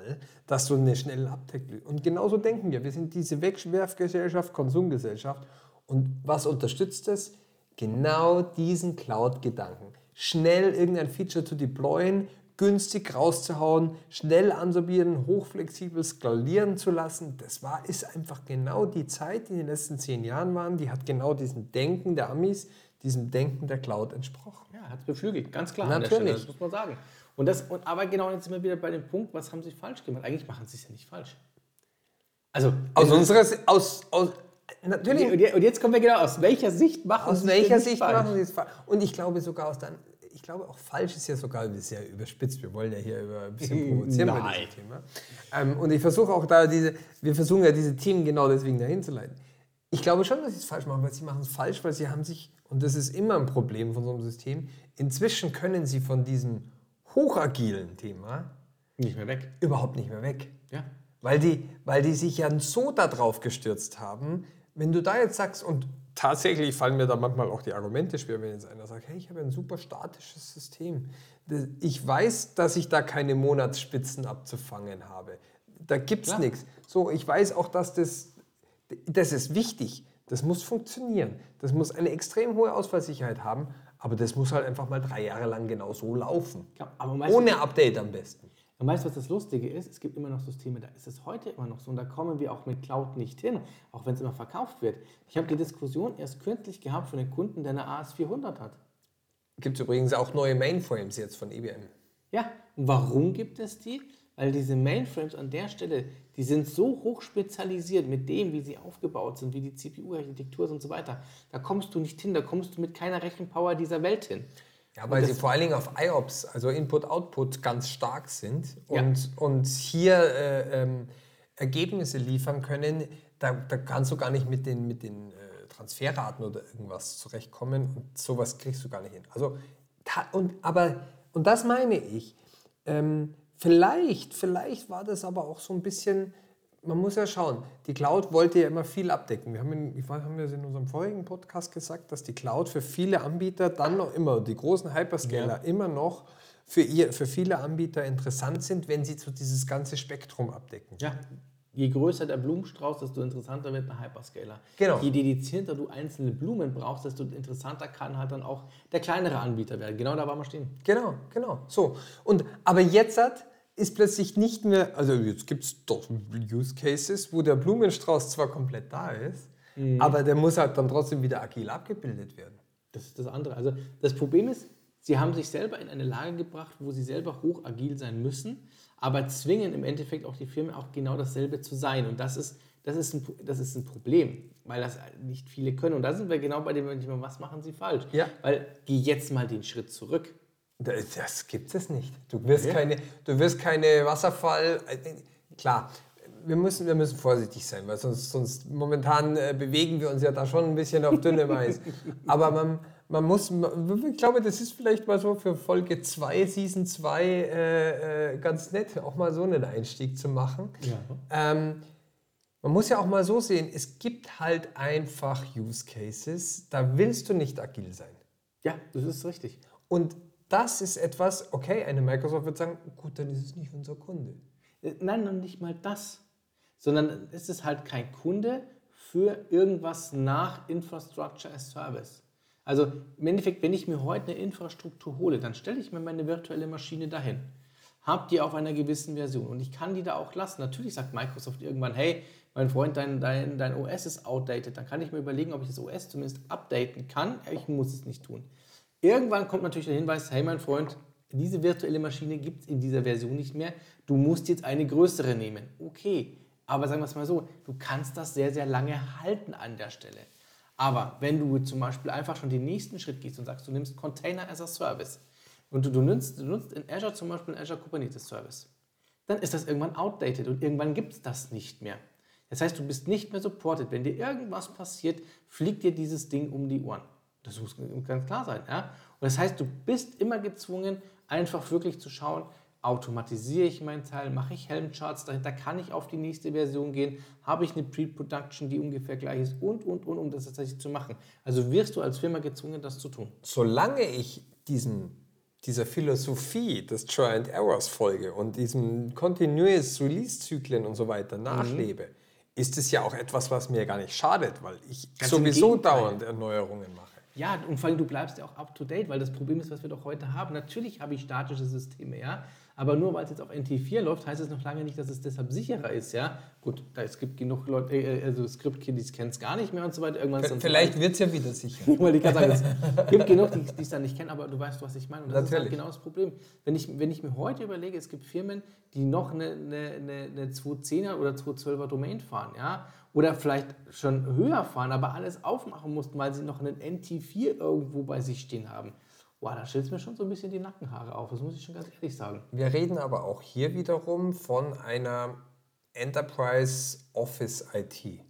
dass du eine schnelle Update Und genauso denken wir. Wir sind diese Wegwerfgesellschaft, Konsumgesellschaft. Und was unterstützt es? Genau diesen Cloud-Gedanken. Schnell irgendein Feature zu deployen, günstig rauszuhauen, schnell anzubieten, hochflexibel skalieren zu lassen. Das war, ist einfach genau die Zeit, die in den letzten zehn Jahren waren. Die hat genau diesem Denken der Amis, diesem Denken der Cloud entsprochen. Ja, hat es beflügelt, ganz klar. Natürlich. Stelle, das muss man sagen. Und das, und, aber genau jetzt sind wir wieder bei dem Punkt, was haben sie falsch gemacht? Eigentlich machen sie es ja nicht falsch. Also, Aus unserer Sicht, aus, aus, natürlich, und, je- und jetzt kommen wir genau, aus welcher Sicht machen aus sie es welcher nicht Sicht falsch? machen sie es falsch? Und ich glaube sogar aus dann, ich glaube auch falsch ist ja sogar, ja überspitzt, wir wollen ja hier über ein bisschen provozieren bei Nein. diesem Thema. Ähm, und ich versuche auch da diese, wir versuchen ja diese Themen genau deswegen dahin zu leiten. Ich glaube schon, dass sie es falsch machen, weil sie machen es falsch, weil sie haben sich, und das ist immer ein Problem von so einem System, inzwischen können sie von diesem hochagilen Thema Nicht mehr weg. überhaupt nicht mehr weg. Ja. Weil die, weil die sich ja so darauf gestürzt haben, wenn du da jetzt sagst, und tatsächlich fallen mir da manchmal auch die Argumente schwer, wenn jetzt einer sagt, hey, ich habe ein super statisches System. Ich weiß, dass ich da keine Monatsspitzen abzufangen habe. Da gibt es nichts. So, ich weiß auch, dass das, das ist wichtig. Das muss funktionieren. Das muss eine extrem hohe Ausfallsicherheit haben, aber das muss halt einfach mal drei Jahre lang genau so laufen. Ja, du- Ohne Update am besten. Und weißt du, was das Lustige ist? Es gibt immer noch Systeme, da ist es heute immer noch so und da kommen wir auch mit Cloud nicht hin, auch wenn es immer verkauft wird. Ich habe die Diskussion erst kürzlich gehabt von einem Kunden, der eine AS400 hat. Gibt es übrigens auch neue Mainframes jetzt von IBM. Ja, und warum gibt es die? Weil diese Mainframes an der Stelle, die sind so hoch spezialisiert mit dem, wie sie aufgebaut sind, wie die CPU-Architektur ist und so weiter. Da kommst du nicht hin, da kommst du mit keiner Rechenpower dieser Welt hin. Ja, weil sie vor allen Dingen auf IOPS, also Input-Output, ganz stark sind Ja. und, und hier äh, ähm, Ergebnisse liefern können. Da, da kannst du gar nicht mit den, mit den äh, Transferraten oder irgendwas zurechtkommen und sowas kriegst du gar nicht hin. Also, und, aber, und das meine ich. Ähm, vielleicht, vielleicht war das aber auch so ein bisschen, man muss ja schauen, die Cloud wollte ja immer viel abdecken. Wir haben, in, ich weiß, haben wir es in unserem vorigen Podcast gesagt, dass die Cloud für viele Anbieter dann noch immer, die großen Hyperscaler, immer noch für, ihr, für viele Anbieter interessant sind, wenn sie so dieses ganze Spektrum abdecken. Ja, je größer der Blumenstrauß, desto interessanter wird ein Hyperscaler. Genau. Je dedizierter du einzelne Blumen brauchst, desto interessanter kann halt dann auch der kleinere Anbieter werden. Genau da waren wir stehen. Genau, genau. So. Und, aber jetzt hat, ist plötzlich nicht mehr, also jetzt gibt es doch Use Cases, wo der Blumenstrauß zwar komplett da ist, aber der muss halt dann trotzdem wieder agil abgebildet werden. Das ist das andere. Also das Problem ist, sie haben sich selber in eine Lage gebracht, wo sie selber hoch agil sein müssen, aber zwingen im Endeffekt auch die Firmen auch genau dasselbe zu sein. Und das ist, das ist, ein, das ist ein Problem, weil das nicht viele können. Und da sind wir genau bei dem Thema, was machen sie falsch? Ja. Weil geh jetzt mal den Schritt zurück. Das, das gibt es nicht. Du wirst, keine, du wirst keine Wasserfall. äh, Klar, wir müssen, wir müssen vorsichtig sein, weil sonst, sonst momentan äh, bewegen wir uns ja da schon ein bisschen auf dünnem Eis. *laughs* Aber man, man muss, ich glaube, das ist vielleicht mal so für Folge 2, Season 2 äh, äh, ganz nett, auch mal so einen Einstieg zu machen. Ähm, man muss ja auch mal so sehen, es gibt halt einfach Use Cases, da willst du nicht agil sein. Ja, das ist richtig. Und das ist etwas, okay, eine Microsoft wird sagen, gut, dann ist es nicht unser Kunde. Äh, Nein, noch nicht mal das. Sondern es ist halt kein Kunde für irgendwas nach Infrastructure as Service. Also im Endeffekt, wenn ich mir heute eine Infrastruktur hole, dann stelle ich mir meine virtuelle Maschine dahin. Hab die auf einer gewissen Version und ich kann die da auch lassen. Natürlich sagt Microsoft irgendwann, hey, mein Freund, dein, dein, dein OS ist outdated. Dann kann ich mir überlegen, ob ich das OS zumindest updaten kann. Ich muss es nicht tun. Irgendwann kommt natürlich der Hinweis, hey mein Freund, diese virtuelle Maschine gibt es in dieser Version nicht mehr. Du musst jetzt eine größere nehmen. Okay, aber sagen wir es mal so, du kannst das sehr, sehr lange halten an der Stelle. Aber wenn du zum Beispiel einfach schon den nächsten Schritt gehst und sagst, du nimmst Container as a Service und du, du, nutzt, du nutzt in Azure zum Beispiel einen Azure Kubernetes Service, dann ist das irgendwann outdated und irgendwann gibt es das nicht mehr. Das heißt, du bist nicht mehr supported. Wenn dir irgendwas passiert, fliegt dir dieses Ding um die Ohren. Das muss ganz klar sein. Ja? Und das heißt, du bist immer gezwungen, einfach wirklich zu schauen, automatisiere ich meinen Teil, mache ich Helmcharts dahinter, kann ich auf die nächste Version gehen, habe ich eine Pre-Production, die ungefähr gleich ist und, und, und, um das tatsächlich zu machen. Also wirst du als Firma gezwungen, das zu tun. Solange ich diesen, dieser Philosophie des Try and Errors folge und diesen Continuous Release-Zyklen und so weiter nachlebe, mhm. ist es ja auch etwas, was mir gar nicht schadet, weil ich Ganz sowieso dauernd Erneuerungen mache. Ja, und vor allem du bleibst ja auch up to date, weil das Problem ist, was wir doch heute haben. Natürlich habe ich statische Systeme, ja. Aber nur weil es jetzt auf NT4 läuft, heißt es noch lange nicht, dass es deshalb sicherer ist. Ja? Gut, da, es gibt genug Leute, äh, äh also Script-Kiddies kennen es gar nicht mehr und so weiter. Irgendwann Vielleicht wird es ja wieder sicher. *laughs* weil ich sagen, es *laughs* gibt genug, die es dann nicht kennen, aber du weißt, was ich meine. Und das Natürlich. ist halt genau das Problem. Wenn ich, wenn ich mir heute überlege, es gibt Firmen, die noch eine, eine, eine, eine 210er oder 212er Domain fahren, ja, oder vielleicht schon höher fahren, aber alles aufmachen mussten, weil sie noch einen NT4 irgendwo bei sich stehen haben. Boah, da stellt es mir schon so ein bisschen die Nackenhaare auf, das muss ich schon ganz ehrlich sagen. Wir reden aber auch hier wiederum von einer Enterprise Office IT.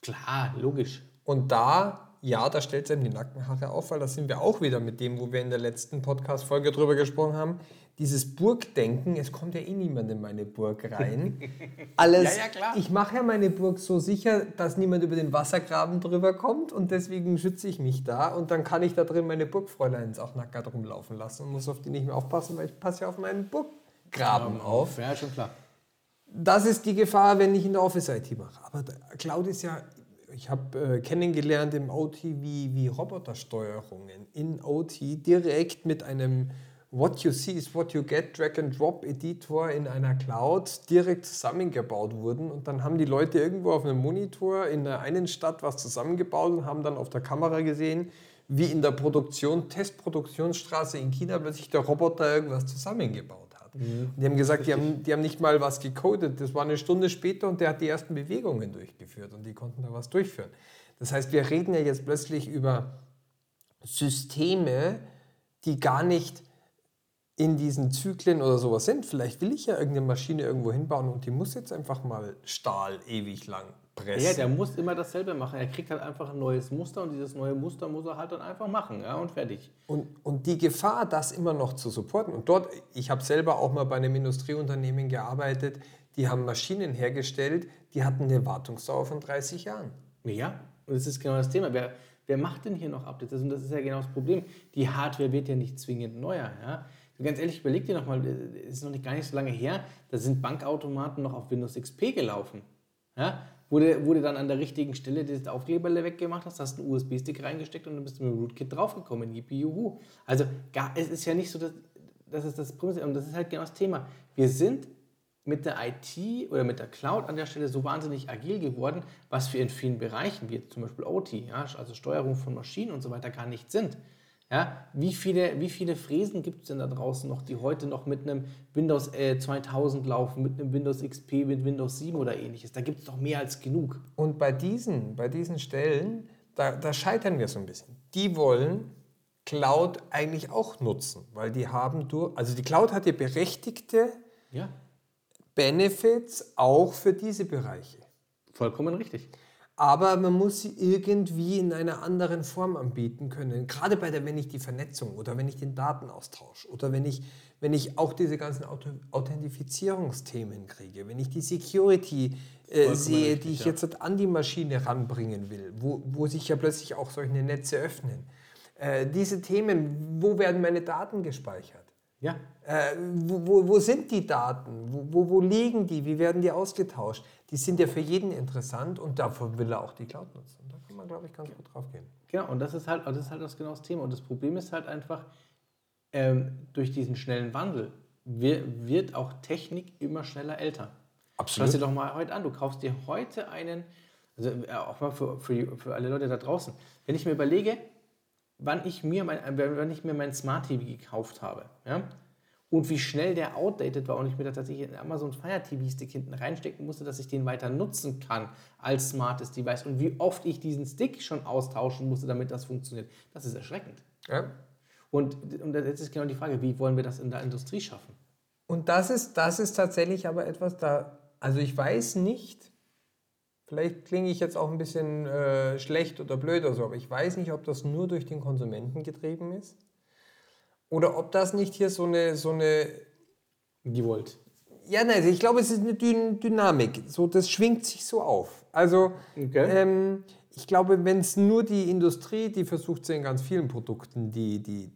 Klar, logisch. Und da, ja, da stellt es einem die Nackenhaare auf, weil da sind wir auch wieder mit dem, wo wir in der letzten Podcast-Folge drüber gesprochen haben dieses Burgdenken, es kommt ja eh niemand in meine Burg rein. *laughs* Alles, ja, ja, klar. Ich mache ja meine Burg so sicher, dass niemand über den Wassergraben drüber kommt und deswegen schütze ich mich da und dann kann ich da drin meine Burgfräuleins auch nackert rumlaufen lassen und muss auf die nicht mehr aufpassen, weil ich passe ja auf meinen Burggraben ja, auf. Ja, schon klar. Das ist die Gefahr, wenn ich in der Office-IT mache. Aber Cloud ist ja, ich habe äh, kennengelernt im OT wie, wie Robotersteuerungen in OT direkt mit einem What you see is what you get, Drag and Drop Editor in einer Cloud direkt zusammengebaut wurden. Und dann haben die Leute irgendwo auf einem Monitor in der einen Stadt was zusammengebaut und haben dann auf der Kamera gesehen, wie in der Produktion, Testproduktionsstraße in China plötzlich der Roboter irgendwas zusammengebaut hat. Mhm. Die haben gesagt, die haben, die haben nicht mal was gecodet. Das war eine Stunde später und der hat die ersten Bewegungen durchgeführt und die konnten da was durchführen. Das heißt, wir reden ja jetzt plötzlich über Systeme, die gar nicht in diesen Zyklen oder sowas sind. Vielleicht will ich ja irgendeine Maschine irgendwo hinbauen und die muss jetzt einfach mal Stahl ewig lang pressen. Ja, der muss immer dasselbe machen. Er kriegt halt einfach ein neues Muster und dieses neue Muster muss er halt dann einfach machen ja, und fertig. Und, und die Gefahr, das immer noch zu supporten, und dort, ich habe selber auch mal bei einem Industrieunternehmen gearbeitet, die haben Maschinen hergestellt, die hatten eine Wartungsdauer von 30 Jahren. Ja, und das ist genau das Thema. Wer, wer macht denn hier noch Updates? Und das ist ja genau das Problem. Die Hardware wird ja nicht zwingend neuer. Ja? Ganz ehrlich, überleg dir nochmal, es ist noch nicht gar nicht so lange her, da sind Bankautomaten noch auf Windows XP gelaufen. Ja? Wurde, wurde dann an der richtigen Stelle das Aufkleberle weggemacht hast, hast einen USB-Stick reingesteckt und dann bist du mit dem Rootkit draufgekommen. Yippie. Also gar, es ist ja nicht so, dass, das ist das Problem. Und das ist halt genau das Thema. Wir sind mit der IT oder mit der Cloud an der Stelle so wahnsinnig agil geworden, was wir in vielen Bereichen, wie zum Beispiel OT, ja, also Steuerung von Maschinen und so weiter, gar nicht sind. Ja, wie, viele, wie viele Fräsen gibt es denn da draußen noch, die heute noch mit einem Windows äh, 2000 laufen, mit einem Windows XP, mit Windows 7 oder ähnliches? Da gibt es doch mehr als genug. Und bei diesen, bei diesen Stellen, da, da scheitern wir so ein bisschen. Die wollen Cloud eigentlich auch nutzen, weil die haben durch, also die Cloud hat ja berechtigte ja. Benefits auch für diese Bereiche. Vollkommen richtig aber man muss sie irgendwie in einer anderen Form anbieten können. Gerade bei der, wenn ich die Vernetzung oder wenn ich den Datenaustausch oder wenn ich, wenn ich auch diese ganzen Authentifizierungsthemen kriege, wenn ich die Security äh, sehe, richtig, die ich ja. jetzt an die Maschine ranbringen will, wo, wo sich ja plötzlich auch solche Netze öffnen. Äh, diese Themen, wo werden meine Daten gespeichert? Ja. Äh, wo, wo, wo, sind die Daten? Wo, wo, liegen die? Wie werden die ausgetauscht? Die sind ja für jeden interessant und davon will er auch die Cloud nutzen. Da kann man, glaube ich, ganz gut drauf gehen. Genau, und das ist halt das, ist halt das genau das Thema. Und das Problem ist halt einfach, ähm, durch diesen schnellen Wandel wird auch Technik immer schneller älter. Absolut. Schau dir doch mal heute an. Du kaufst dir heute einen, also äh, auch mal für, für, für alle Leute da draußen. Wenn ich mir überlege, wann ich mir mein, wann ich mir mein Smart TV gekauft habe. Ja? Und wie schnell der outdated war und ich mir da tatsächlich einen Amazon Fire TV Stick hinten reinstecken musste, dass ich den weiter nutzen kann als smartes Device. Und wie oft ich diesen Stick schon austauschen musste, damit das funktioniert. Das ist erschreckend. Ja. Und, und jetzt ist genau die Frage, wie wollen wir das in der Industrie schaffen? Und das ist, das ist tatsächlich aber etwas, da, also ich weiß nicht, vielleicht klinge ich jetzt auch ein bisschen äh, schlecht oder blöd oder so, aber ich weiß nicht, ob das nur durch den Konsumenten getrieben ist oder ob das nicht hier so eine, so eine Gewollt. ja, nein, ich glaube, es ist eine Dyn Dynamik. So, das schwingt sich so auf. Also, Okay. ähm, ich glaube, wenn es nur die Industrie, die versucht sie in ganz vielen Produkten, die, die,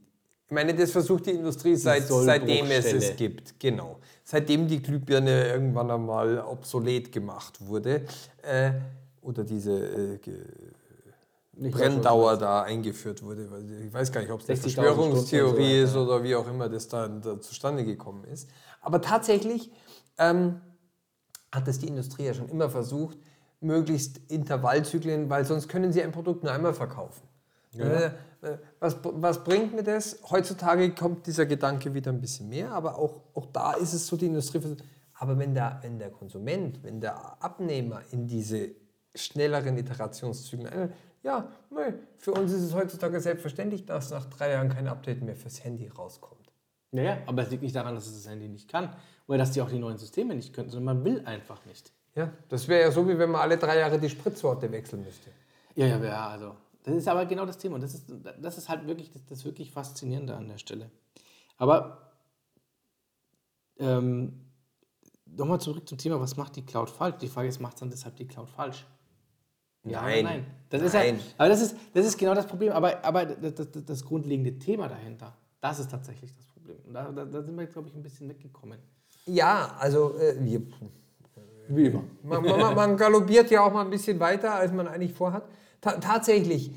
ich meine, das versucht die Industrie seit, seitdem es es gibt. Genau. Seitdem die Glühbirne irgendwann einmal obsolet gemacht wurde. Äh, oder diese äh, Brenndauer da eingeführt wurde. Ich weiß gar nicht, ob es eine 60.000 Verschwörungstheorie so ist oder wie auch immer das da, da zustande gekommen ist. Aber tatsächlich ähm, hat es die Industrie ja schon immer versucht, möglichst Intervallzyklen, weil sonst können sie ein Produkt nur einmal verkaufen. Äh, äh, Was, was bringt mir das? Heutzutage kommt dieser Gedanke wieder ein bisschen mehr, aber auch, auch da ist es so, die Industrie. Aber wenn der, wenn der Konsument, wenn der Abnehmer in diese schnelleren Iterationszyklen, ein- ja, mei, für uns ist es heutzutage selbstverständlich, dass nach drei Jahren kein Update mehr fürs Handy rauskommt. Naja, aber es liegt nicht daran, dass es das Handy nicht kann oder dass die auch die neuen Systeme nicht können, sondern man will einfach nicht. Ja, das wäre ja so, wie wenn man alle drei Jahre die Spritzsorte wechseln müsste. Ja, ja, ja, also. Das ist aber genau das Thema. Und das ist, das ist halt wirklich das, das wirklich Faszinierende an der Stelle. Aber ähm, nochmal zurück zum Thema, was macht die Cloud falsch? Die Frage ist, macht dann deshalb die Cloud falsch? Ja oder Nein. nein. Das ist Nein. ja, aber das ist, das ist genau das Problem. Aber, aber das, das, das grundlegende Thema dahinter, das ist tatsächlich das Problem. Und da, da, da sind wir, glaube ich, ein bisschen weggekommen. Ja, also äh, wir, Wie immer. Man, man, man galoppiert ja auch mal ein bisschen weiter, als man eigentlich vorhat. Ta tatsächlich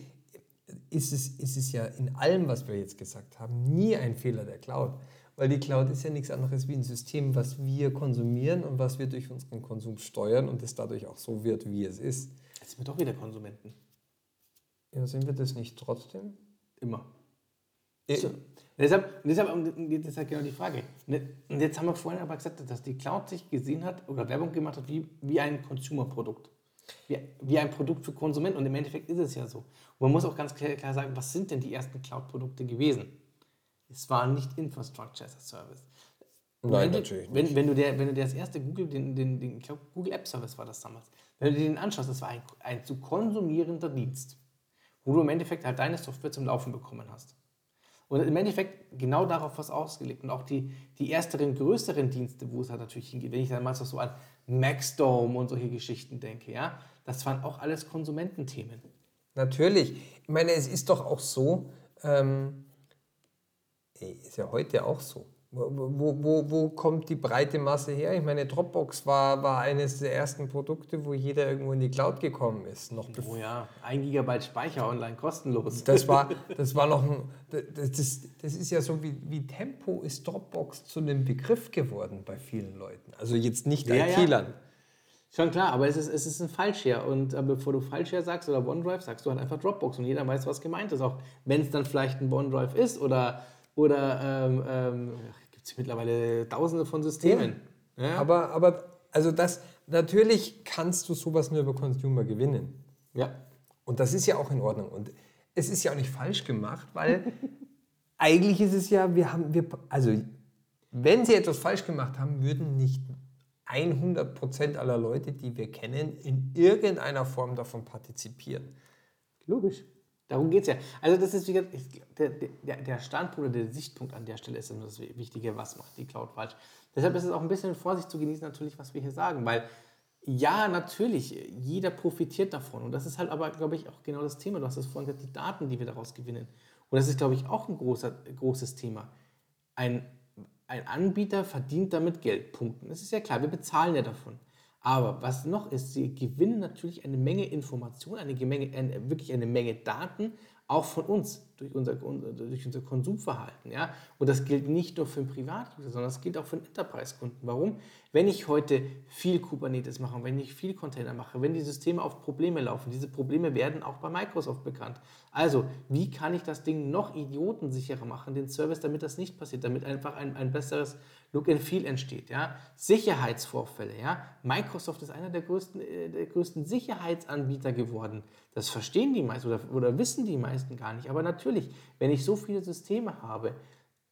ist es, ist es ja in allem, was wir jetzt gesagt haben, nie ein Fehler der Cloud. Weil die Cloud ist ja nichts anderes wie ein System, was wir konsumieren und was wir durch unseren Konsum steuern und es dadurch auch so wird, wie es ist. Jetzt sind wir doch wieder Konsumenten. Ja, sind wir das nicht trotzdem? Immer. Äh, So. Deshalb, und deshalb, halt genau die Frage. Ne, Und jetzt haben wir vorhin aber gesagt, dass die Cloud sich gesehen hat oder Werbung gemacht hat wie, wie ein Consumer-Produkt. Wie, wie ein Produkt für Konsumenten. Und im Endeffekt ist es ja so. Und man muss auch ganz klar, klar sagen, was sind denn die ersten Cloud-Produkte gewesen? Es war nicht Infrastructure as a Service. Nein, wenn du, natürlich Wenn, wenn, du der, wenn du dir das erste Google, den, den, den Google App Service war das damals, wenn du dir den anschaust, das war ein, ein zu konsumierender Dienst, wo du im Endeffekt halt deine Software zum Laufen bekommen hast. Und im Endeffekt genau darauf was ausgelegt. Und auch die, die ersteren, größeren Dienste, wo es halt natürlich hingeht, wenn ich damals auch so an Maxdome und solche Geschichten denke, ja, das waren auch alles Konsumententhemen. Natürlich. Ich meine, es ist doch auch so, ähm, ist ja heute auch so. Wo, wo, wo, kommt die breite Masse her? Ich meine, Dropbox war, war eines der ersten Produkte, wo jeder irgendwo in die Cloud gekommen ist. Noch Oh ja, ein Gigabyte Speicher online kostenlos. das war, *laughs* das war noch ein, das, das, das ist ja so wie, wie Tempo ist Dropbox zu einem Begriff geworden bei vielen Leuten. Also jetzt nicht Ja, ja. IT-Lern. Schon klar, aber es ist, es ist ein Fallshare. Und äh, bevor du Fallshare sagst oder OneDrive, sagst du halt einfach Dropbox und jeder weiß, was gemeint ist. Auch wenn es dann vielleicht ein OneDrive ist oder, oder ähm, ähm, gibt es mittlerweile tausende von Systemen. Ja. Aber, aber also das, natürlich kannst du sowas nur über Consumer gewinnen. ja. Und das ist ja auch in Ordnung. Und es ist ja auch nicht falsch gemacht, weil *laughs* eigentlich ist es ja, wir haben, wir, also wenn sie etwas falsch gemacht haben, würden nicht 100% aller Leute, die wir kennen, in irgendeiner Form davon partizipieren. Logisch. Darum geht es ja. Also das ist wie gesagt, der, der, der Standpunkt oder der Sichtpunkt an der Stelle ist immer das Wichtige, was macht die Cloud falsch. Deshalb ist es auch ein bisschen Vorsicht zu genießen, natürlich, was wir hier sagen, weil ja, natürlich, jeder profitiert davon. Und das ist halt aber, glaube ich, auch genau das Thema. Du hast es vorhin gesagt, die Daten, die wir daraus gewinnen. Und das ist, glaube ich, auch ein großer, großes Thema. Ein, ein Anbieter verdient damit Geld, Punkten. Das ist ja klar, wir bezahlen ja davon. Aber was noch ist, sie gewinnen natürlich eine Menge Informationen, eine Menge, eine, wirklich eine Menge Daten, auch von uns, durch unser, durch unser Konsumverhalten. Ja? Und das gilt nicht nur für den Privatuser, sondern das gilt auch für den Enterprise-Kunden. Warum? Wenn ich heute viel Kubernetes mache, wenn ich viel Container mache, wenn die Systeme auf Probleme laufen, diese Probleme werden auch bei Microsoft bekannt. Also, wie kann ich das Ding noch idiotensicherer machen, den Service, damit das nicht passiert, damit einfach ein, ein besseres Look and Feel entsteht. Ja? Sicherheitsvorfälle. Ja? Microsoft ist einer der größten, äh, der größten Sicherheitsanbieter geworden. Das verstehen die meisten oder, oder wissen die meisten gar nicht. Aber natürlich, wenn ich so viele Systeme habe,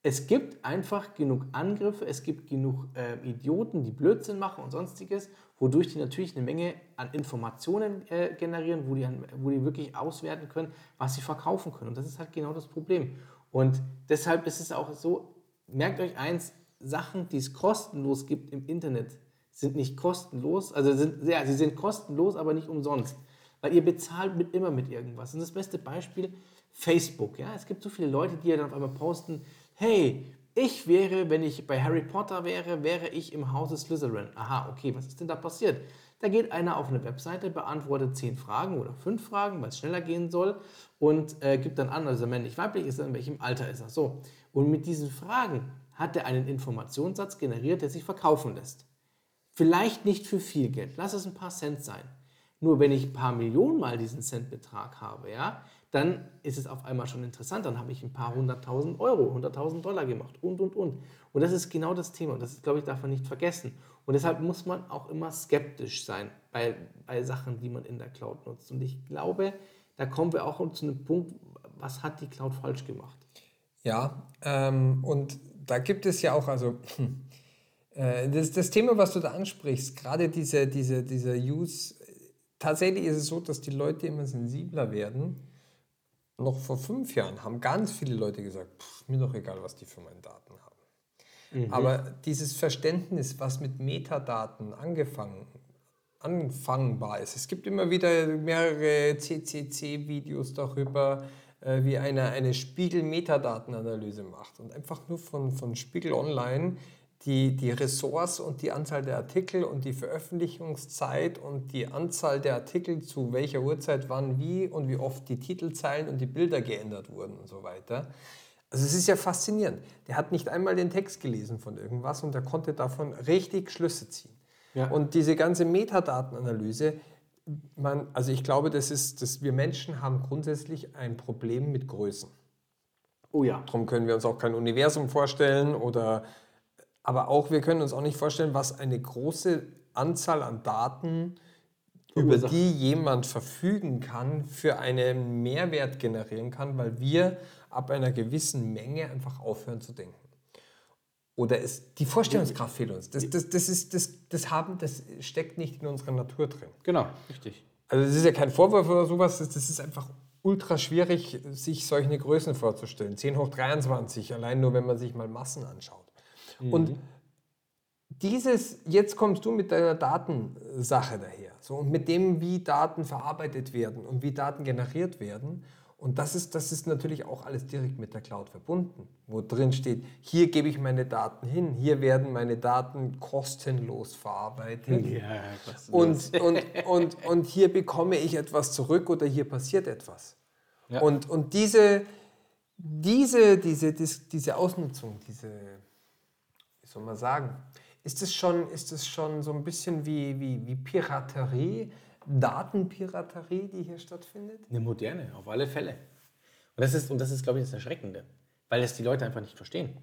Es gibt einfach genug Angriffe, es gibt genug äh, Idioten, die Blödsinn machen und sonstiges, wodurch die natürlich eine Menge an Informationen äh, generieren, wo die, wo die wirklich auswerten können, was sie verkaufen können. Und das ist halt genau das Problem. Und deshalb ist es auch so, merkt euch eins, Sachen, die es kostenlos gibt im Internet, sind nicht kostenlos, also sind, ja, sie sind kostenlos, aber nicht umsonst. Weil ihr bezahlt mit, immer mit irgendwas. Und das beste Beispiel, Facebook. Ja? Es gibt so viele Leute, die ja dann auf einmal posten, hey, ich wäre, wenn ich bei Harry Potter wäre, wäre ich im Hause Slytherin. Aha, okay, was ist denn da passiert? Da geht einer auf eine Webseite, beantwortet zehn Fragen oder fünf Fragen, weil es schneller gehen soll und äh, gibt dann an, also männlich, weiblich ist er, in welchem Alter ist er. So. Und mit diesen Fragen hat er einen Informationssatz generiert, der sich verkaufen lässt. Vielleicht nicht für viel Geld, lass es ein paar Cent sein. Nur wenn ich ein paar Millionen mal diesen Centbetrag habe, ja, dann ist es auf einmal schon interessant. Dann habe ich ein paar hunderttausend Euro, hunderttausend Dollar gemacht und, und, und. Und das ist genau das Thema. Und das, glaube ich, darf man nicht vergessen. Und deshalb muss man auch immer skeptisch sein bei, bei Sachen, die man in der Cloud nutzt. Und ich glaube, da kommen wir auch zu einem Punkt, was hat die Cloud falsch gemacht? Ja, ähm, und da gibt es ja auch, also *laughs* äh, das, das Thema, was du da ansprichst, gerade diese, diese, dieser Use, tatsächlich ist es so, dass die Leute immer sensibler werden. Noch vor fünf Jahren haben ganz viele Leute gesagt, pff, mir doch egal, was die für meine Daten haben. Mhm. Aber dieses Verständnis, was mit Metadaten angefangen, anfangbar ist, es gibt immer wieder mehrere CCC-Videos darüber, wie einer eine Spiegel-Metadatenanalyse macht und einfach nur von, von Spiegel Online die, die Ressorts und die Anzahl der Artikel und die Veröffentlichungszeit und die Anzahl der Artikel zu welcher Uhrzeit wann wie und wie oft die Titelzeilen und die Bilder geändert wurden und so weiter. Also es ist ja faszinierend. Der hat nicht einmal den Text gelesen von irgendwas und der konnte davon richtig Schlüsse ziehen. Ja. Und diese ganze Metadatenanalyse, man, also ich glaube, das ist, dass wir Menschen haben grundsätzlich ein Problem mit Größen. Oh ja. Darum können wir uns auch kein Universum vorstellen oder aber auch wir können uns auch nicht vorstellen, was eine große Anzahl an Daten, über die jemand verfügen kann, für einen Mehrwert generieren kann, weil wir ab einer gewissen Menge einfach aufhören zu denken. Oder es, die Vorstellungskraft fehlt uns. Das, das, das, ist, das, das, haben, das steckt nicht in unserer Natur drin. Genau, richtig. Also das ist ja kein Vorwurf oder sowas, das, das ist einfach ultra schwierig, sich solche Größen vorzustellen. 10 hoch 23, allein nur, wenn man sich mal Massen anschaut. Mhm. Und dieses, jetzt kommst du mit deiner Datensache daher. So, und mit dem, wie Daten verarbeitet werden und wie Daten generiert werden. Und das ist, das ist natürlich auch alles direkt mit der Cloud verbunden, wo drin steht, hier gebe ich meine Daten hin, hier werden meine Daten kostenlos verarbeitet. Ja, kostenlos. Und, und, und, und hier bekomme ich etwas zurück oder hier passiert etwas. Ja. Und, und diese, diese, diese, diese Ausnutzung, diese, wie soll man sagen, ist es schon, ist es schon so ein bisschen wie, wie, wie Piraterie, Datenpiraterie, die hier stattfindet? Eine moderne, auf alle Fälle. Und das ist, und das ist glaube ich, das Erschreckende, weil es die Leute einfach nicht verstehen.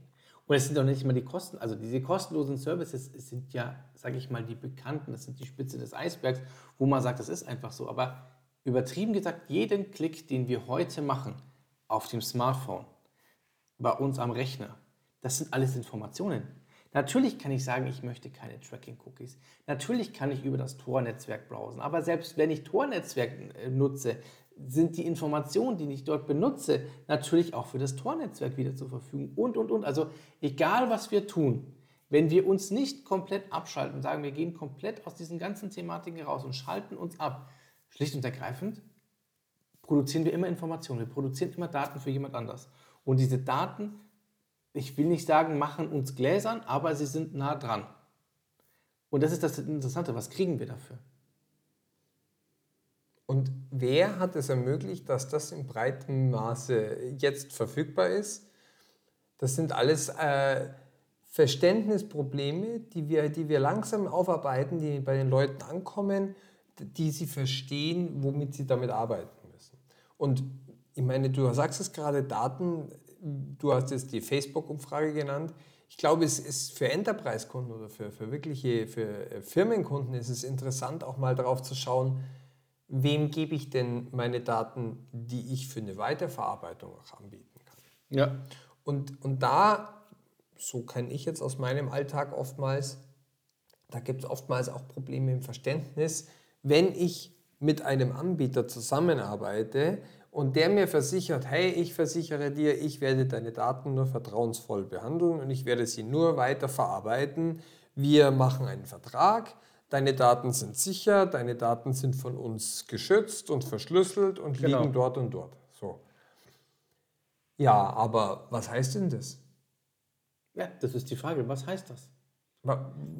Und es sind doch nicht immer die Kosten, also diese kostenlosen Services sind ja, sage ich mal, die bekannten, das sind die Spitze des Eisbergs, wo man sagt, das ist einfach so. Aber übertrieben gesagt, jeden Klick, den wir heute machen auf dem Smartphone, bei uns am Rechner, das sind alles Informationen. Natürlich kann ich sagen, ich möchte keine Tracking-Cookies. Natürlich kann ich über das Tor-Netzwerk browsen. Aber selbst wenn ich Tor-Netzwerk äh, nutze, sind die Informationen, die ich dort benutze, natürlich auch für das Tor-Netzwerk wieder zur Verfügung und, und, und. Also egal, was wir tun, wenn wir uns nicht komplett abschalten und sagen, wir gehen komplett aus diesen ganzen Thematiken raus und schalten uns ab, schlicht und ergreifend, produzieren wir immer Informationen. Wir produzieren immer Daten für jemand anders. Und diese Daten ich will nicht sagen, machen uns gläsern, aber sie sind nah dran. Und das ist das Interessante, was kriegen wir dafür? Und wer hat es ermöglicht, dass das in breitem Maße jetzt verfügbar ist? Das sind alles äh, Verständnisprobleme, die wir, die wir langsam aufarbeiten, die bei den Leuten ankommen, die sie verstehen, womit sie damit arbeiten müssen. Und ich meine, du sagst es gerade, Daten du hast jetzt die Facebook-Umfrage genannt. Ich glaube, es ist für Enterprise-Kunden oder für, für wirkliche für äh, Firmenkunden ist es interessant, auch mal darauf zu schauen, wem gebe ich denn meine Daten, die ich für eine Weiterverarbeitung auch anbieten kann. Ja. Und, und da, so kenne ich jetzt aus meinem Alltag oftmals, da gibt es oftmals auch Probleme im Verständnis, wenn ich mit einem Anbieter zusammenarbeite und der mir versichert, hey, ich versichere dir, ich werde deine Daten nur vertrauensvoll behandeln und ich werde sie nur weiter verarbeiten. Wir machen einen Vertrag, deine Daten sind sicher, deine Daten sind von uns geschützt und verschlüsselt und Genau. liegen dort und dort. So. Ja, aber was heißt denn das? Ja, das ist die Frage. Was heißt das?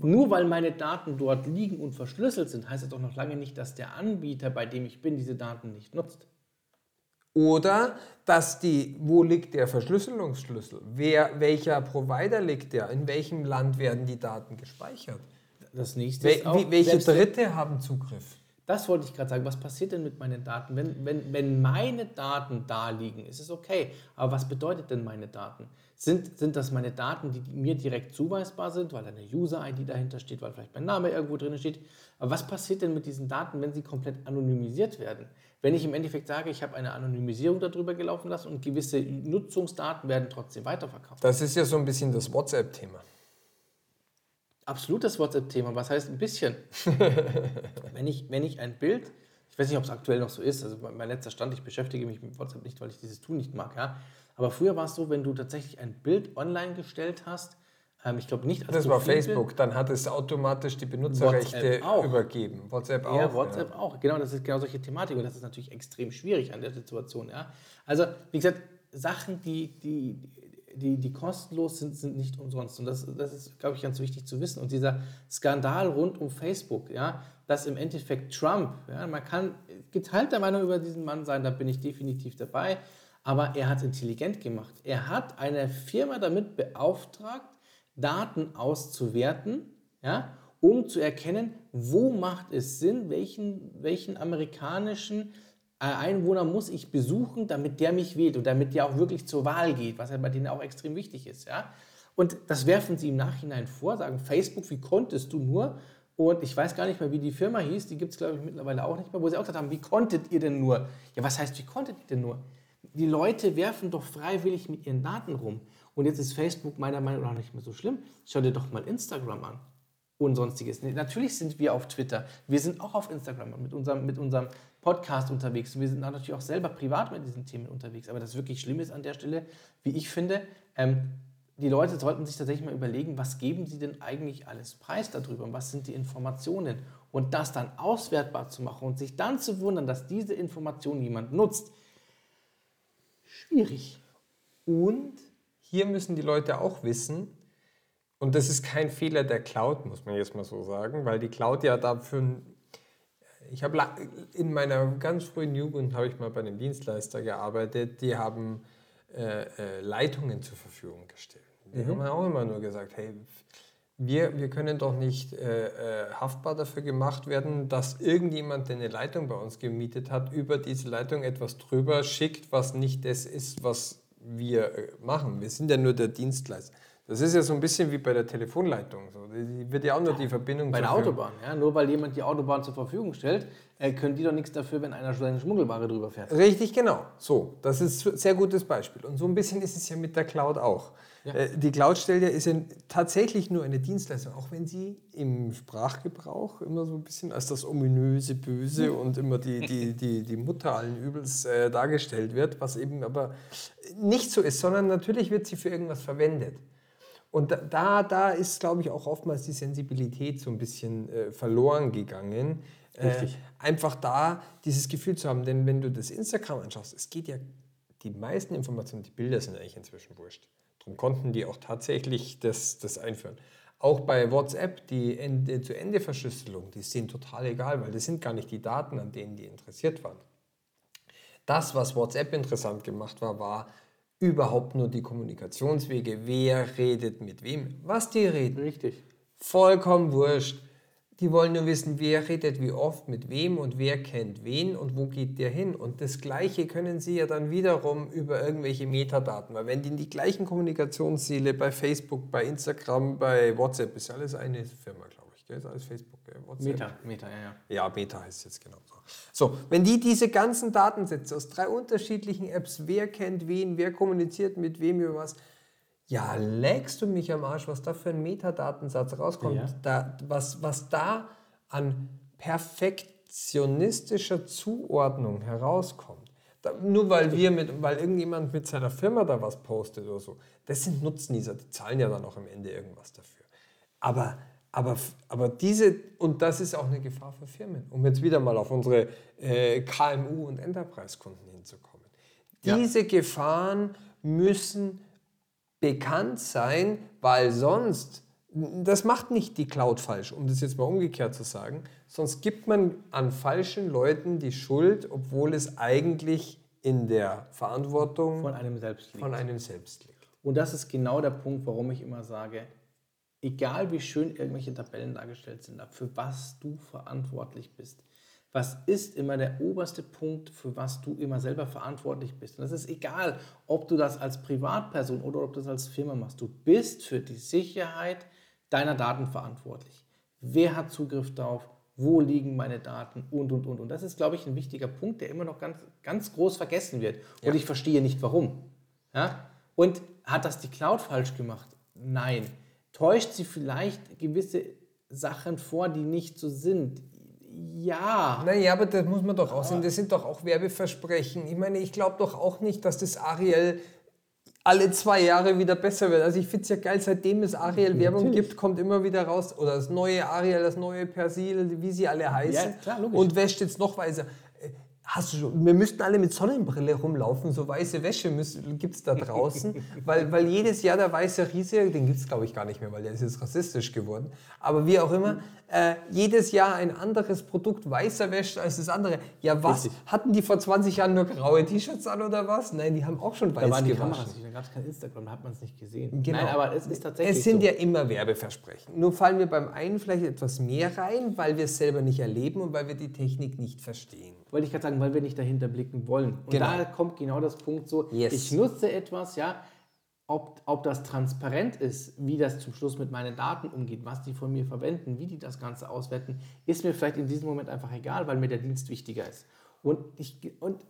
Nur weil meine Daten dort liegen und verschlüsselt sind, heißt das doch noch lange nicht, dass der Anbieter, bei dem ich bin, diese Daten nicht nutzt. Oder dass die, wo liegt der Verschlüsselungsschlüssel? Wer, welcher Provider liegt der? In welchem Land werden die Daten gespeichert? Das nächste ist auch, welche Dritte haben Zugriff? Das wollte ich gerade sagen. Was passiert denn mit meinen Daten? Wenn, wenn, wenn meine Daten da liegen, ist es okay. Aber was bedeutet denn meine Daten? Sind, sind das meine Daten, die mir direkt zuweisbar sind, weil eine User-ID dahinter steht, weil vielleicht mein Name irgendwo drin steht? Aber was passiert denn mit diesen Daten, wenn sie komplett anonymisiert werden? Wenn ich im Endeffekt sage, ich habe eine Anonymisierung darüber gelaufen lassen und gewisse Nutzungsdaten werden trotzdem weiterverkauft. Das ist ja so ein bisschen das WhatsApp-Thema. Absolut das WhatsApp-Thema. Was heißt ein bisschen? *laughs* wenn, ich, wenn ich ein Bild, ich weiß nicht, ob es aktuell noch so ist, also mein letzter Stand, ich beschäftige mich mit WhatsApp nicht, weil ich dieses Tool nicht mag, ja. Aber früher war es so, wenn du tatsächlich ein Bild online gestellt hast, ähm, ich glaube nicht als Das war Facebook, dann hat es automatisch die Benutzerrechte WhatsApp auch. übergeben. WhatsApp auch. Ja, WhatsApp auch. Genau, das ist genau solche Thematik und das ist natürlich extrem schwierig an der Situation. Ja. Also, wie gesagt, Sachen, die, die, die, die kostenlos sind, sind nicht umsonst. Und das, das ist, glaube ich, ganz wichtig zu wissen. Und dieser Skandal rund um Facebook, ja, dass im Endeffekt Trump, ja, man kann geteilter Meinung über diesen Mann sein, da bin ich definitiv dabei, aber er hat intelligent gemacht. Er hat eine Firma damit beauftragt, Daten auszuwerten, ja, um zu erkennen, wo macht es Sinn, welchen, welchen amerikanischen Einwohner muss ich besuchen, damit der mich wählt und damit der auch wirklich zur Wahl geht, was ja bei denen auch extrem wichtig ist. Ja? Und das werfen sie im Nachhinein vor, sagen, Facebook, wie konntest du nur? Und ich weiß gar nicht mehr, wie die Firma hieß, die gibt es, glaube ich, mittlerweile auch nicht mehr, wo sie auch gesagt haben, wie konntet ihr denn nur? Ja, was heißt, wie konntet ihr denn nur? Die Leute werfen doch freiwillig mit ihren Daten rum. Und jetzt ist Facebook meiner Meinung nach nicht mehr so schlimm. Schau dir doch mal Instagram an und sonstiges. Natürlich sind wir auf Twitter, wir sind auch auf Instagram mit unserem, mit unserem Podcast unterwegs. Wir sind natürlich auch selber privat mit diesen Themen unterwegs. Aber das wirklich Schlimme ist an der Stelle, wie ich finde, ähm, die Leute sollten sich tatsächlich mal überlegen, was geben sie denn eigentlich alles preis darüber und was sind die Informationen. Und das dann auswertbar zu machen und sich dann zu wundern, dass diese Informationen jemand nutzt, schwierig. Und hier müssen die Leute auch wissen, und das ist kein Fehler der Cloud, muss man jetzt mal so sagen, weil die Cloud ja dafür. Ich habe in meiner ganz frühen Jugend habe ich mal bei einem Dienstleister gearbeitet, die haben äh, äh, Leitungen zur Verfügung gestellt. Die haben auch immer nur gesagt, hey, wir, wir können doch nicht äh, äh, haftbar dafür gemacht werden, dass irgendjemand, der eine Leitung bei uns gemietet hat, über diese Leitung etwas drüber schickt, was nicht das ist, was wir äh, machen. Wir sind ja nur der Dienstleister. Das ist ja so ein bisschen wie bei der Telefonleitung. So. Die wird ja auch nur die Verbindung Bei der Autobahn, ja, nur weil jemand die Autobahn zur Verfügung stellt, äh, können die doch nichts dafür, wenn einer seine Schmuggelware drüber fährt. Richtig, genau. So, das ist ein sehr gutes Beispiel. Und so ein bisschen ist es ja mit der Cloud auch. Äh, Die Cloud stellt ja, ist ja tatsächlich nur eine Dienstleistung, auch wenn sie im Sprachgebrauch immer so ein bisschen als das ominöse Böse und immer die, die, die, die Mutter allen Übels äh, dargestellt wird, was eben aber nicht so ist, sondern natürlich wird sie für irgendwas verwendet. Und da- da, ist, glaube ich, auch oftmals die Sensibilität so ein bisschen äh, verloren gegangen. Äh, Richtig. einfach da dieses Gefühl zu haben, denn wenn du das Instagram anschaust, es geht ja, die meisten Informationen, die Bilder sind eigentlich inzwischen wurscht. Darum konnten die auch tatsächlich das, das einführen. Auch bei WhatsApp, die Ende-zu-Ende-Verschlüsselung, die ist denen total egal, weil das sind gar nicht die Daten, an denen die interessiert waren. Das, was WhatsApp interessant gemacht war, war überhaupt nur die Kommunikationswege. Wer redet mit wem? Was die reden. Richtig. Vollkommen wurscht. Die wollen nur wissen, wer redet wie oft mit wem und wer kennt wen und wo geht der hin. Und das Gleiche können sie ja dann wiederum über irgendwelche Metadaten. Weil wenn die die gleichen Kommunikationsziele bei Facebook, bei Instagram, bei WhatsApp, ist ja alles eine Firma, glaube ich. Gell? ist alles Facebook, gell? WhatsApp. Meta, Meta, ja, ja. Ja, Beta heißt es jetzt genau so. So, wenn die diese ganzen Datensätze aus drei unterschiedlichen Apps, wer kennt wen, wer kommuniziert mit wem über was, ja, lägst du mich am Arsch, was da für ein Metadatensatz rauskommt, Ja. da, was, was da an perfektionistischer Zuordnung herauskommt. Da, nur weil wir mit, weil irgendjemand mit seiner Firma da was postet oder so. Das sind Nutznießer, die zahlen ja dann auch am Ende irgendwas dafür. Aber, aber, aber diese, und das ist auch eine Gefahr für Firmen, um jetzt wieder mal auf unsere äh, KMU und Enterprise-Kunden hinzukommen. Ja. Diese Gefahren müssen bekannt sein, weil sonst, das macht nicht die Cloud falsch, um das jetzt mal umgekehrt zu sagen, sonst gibt man an falschen Leuten die Schuld, obwohl es eigentlich in der Verantwortung Von einem selbst liegt. von einem selbst liegt. Und das ist genau der Punkt, warum ich immer sage, egal wie schön irgendwelche Tabellen dargestellt sind, für was du verantwortlich bist, was ist immer der oberste Punkt, für was du immer selber verantwortlich bist. Und das ist egal, ob du das als Privatperson oder ob du das als Firma machst. Du bist für die Sicherheit deiner Daten verantwortlich. Wer hat Zugriff darauf? Wo liegen meine Daten? Und, und, und. Und das ist, glaube ich, ein wichtiger Punkt, der immer noch ganz, ganz groß vergessen wird. Und Ja. ich verstehe nicht, warum. Ja? Und hat das die Cloud falsch gemacht? Nein. Täuscht sie vielleicht gewisse Sachen vor, die nicht so sind? Ja. Naja, aber das muss man doch auch sehen. Das sind doch auch Werbeversprechen. Ich meine, ich glaube doch auch nicht, dass das Ariel alle zwei Jahre wieder besser wird. Also ich finde es ja geil, seitdem es Ariel Werbung gibt, kommt immer wieder raus, oder das neue Ariel, das neue Persil, wie sie alle heißen. Ja, klar, logisch. Und wäscht jetzt noch weißer. Hast du schon, wir müssten alle mit Sonnenbrille rumlaufen, so weiße Wäsche gibt es da draußen, *laughs* weil, weil jedes Jahr der weiße Riese, den gibt es glaube ich gar nicht mehr, weil der ist jetzt rassistisch geworden, aber wie auch immer, äh, jedes Jahr ein anderes Produkt weißer wäscht als das andere. Ja was, Richtig. hatten die vor 20 Jahren nur graue T-Shirts an oder was? Nein, die haben auch schon weiß Da waren die gewaschen. Kameras nicht, da gab es kein Instagram, da hat man es nicht gesehen. Genau. Nein, aber es ist tatsächlich Es sind so. ja immer Werbeversprechen. Nur fallen wir beim einen vielleicht etwas mehr rein, weil wir es selber nicht erleben und weil wir die Technik nicht verstehen. Wollte ich gerade sagen, weil wir nicht dahinter blicken wollen. Und Genau. da kommt genau das Punkt so, Yes. ich nutze etwas, ja, ob, ob das transparent ist, wie das zum Schluss mit meinen Daten umgeht, was die von mir verwenden, wie die das Ganze auswerten, ist mir vielleicht in diesem Moment einfach egal, weil mir der Dienst wichtiger ist. Und, ich, und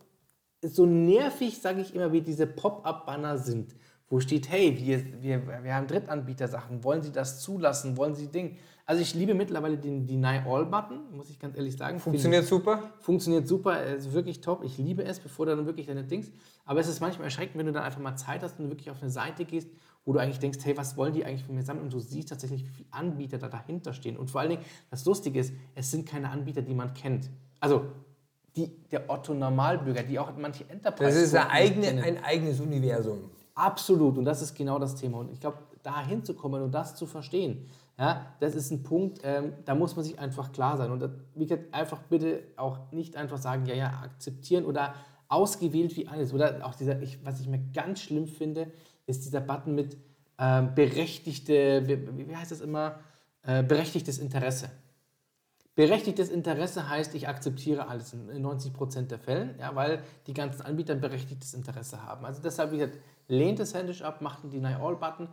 so nervig, sage ich immer, wie diese Pop-up-Banner sind, wo steht, hey, wir, wir, wir haben Drittanbieter-Sachen, wollen Sie das zulassen, wollen Sie Ding. Also ich liebe mittlerweile den Deny All-Button, muss ich ganz ehrlich sagen. Finde Funktioniert super? Funktioniert super, ist wirklich top. Ich liebe es, bevor dann wirklich deine Dings. Aber es ist manchmal erschreckend, wenn du dann einfach mal Zeit hast und wirklich auf eine Seite gehst, wo du eigentlich denkst, hey, was wollen die eigentlich von mir sammeln? Und du siehst tatsächlich, wie viele Anbieter da dahinter stehen. Und vor allen Dingen, das Lustige ist, es sind keine Anbieter, die man kennt. Also die, der Otto-Normalbürger, die auch manche Enterprise. Das ist ein, eigene, ein eigenes Universum. Absolut, und das ist genau das Thema. Und ich glaube, da hinzukommen und das zu verstehen, ja, das ist ein Punkt, ähm, da muss man sich einfach klar sein. Und das, wie gesagt, einfach bitte auch nicht einfach sagen, ja, ja, akzeptieren oder ausgewählt wie alles. Oder auch dieser, ich, was ich mir ganz schlimm finde, ist dieser Button mit ähm, berechtigte, wie, wie heißt das immer, äh, berechtigtes Interesse. Berechtigtes Interesse heißt, ich akzeptiere alles in 90% der Fällen, ja, weil die ganzen Anbieter ein berechtigtes Interesse haben. Also deshalb, wie gesagt, lehnt es händisch ab, macht einen Deny-All-Button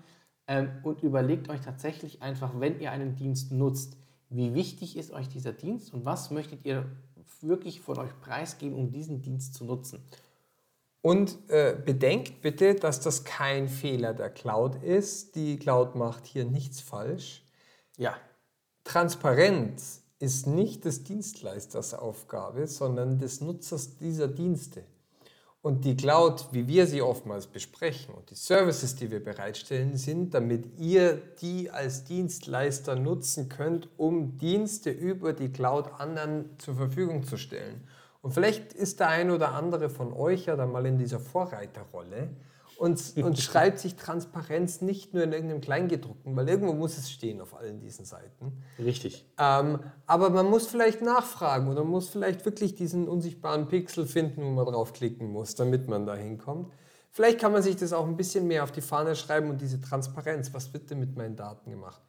und überlegt euch tatsächlich einfach, wenn ihr einen Dienst nutzt, wie wichtig ist euch dieser Dienst und was möchtet ihr wirklich von euch preisgeben, um diesen Dienst zu nutzen. Und äh, bedenkt bitte, dass das kein Fehler der Cloud ist. Die Cloud macht hier nichts falsch. Ja, Transparenz ist nicht des Dienstleisters Aufgabe, sondern des Nutzers dieser Dienste. Und die Cloud, wie wir sie oftmals besprechen und die Services, die wir bereitstellen, sind, damit ihr die als Dienstleister nutzen könnt, um Dienste über die Cloud anderen zur Verfügung zu stellen. Und vielleicht ist der ein oder andere von euch ja dann mal in dieser Vorreiterrolle und, *laughs* und schreibt sich Transparenz nicht nur in irgendeinem Kleingedruckten, weil irgendwo muss es stehen auf allen diesen Seiten. richtig. Ähm, aber man muss vielleicht nachfragen oder man muss vielleicht wirklich diesen unsichtbaren Pixel finden, wo man draufklicken muss, damit man da hinkommt. Vielleicht kann man sich das auch ein bisschen mehr auf die Fahne schreiben und diese Transparenz, was wird denn mit meinen Daten gemacht?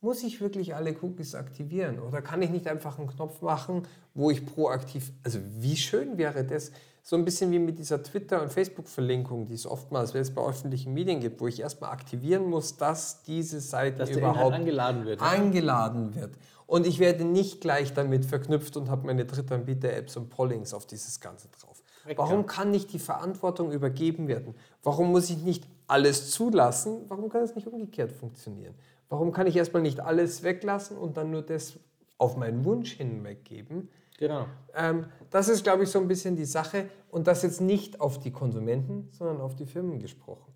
Muss ich wirklich alle Cookies aktivieren oder kann ich nicht einfach einen Knopf machen, wo ich proaktiv, also wie schön wäre das, so ein bisschen wie mit dieser Twitter- und Facebook-Verlinkung, die es oftmals, wenn es bei öffentlichen Medien gibt, wo ich erstmal aktivieren muss, dass diese Seite Dass überhaupt angeladen wird. angeladen wird. Und ich werde nicht gleich damit verknüpft und habe meine Drittanbieter-Apps und Pollings auf dieses Ganze drauf. Korrekt, Warum ja. kann nicht die Verantwortung übergeben werden? Warum muss ich nicht alles zulassen? Warum kann es nicht umgekehrt funktionieren? Warum kann ich erstmal nicht alles weglassen und dann nur das auf meinen Wunsch hin weggeben? Genau. Ähm, das ist, glaube ich, so ein bisschen die Sache und das jetzt nicht auf die Konsumenten, sondern auf die Firmen gesprochen.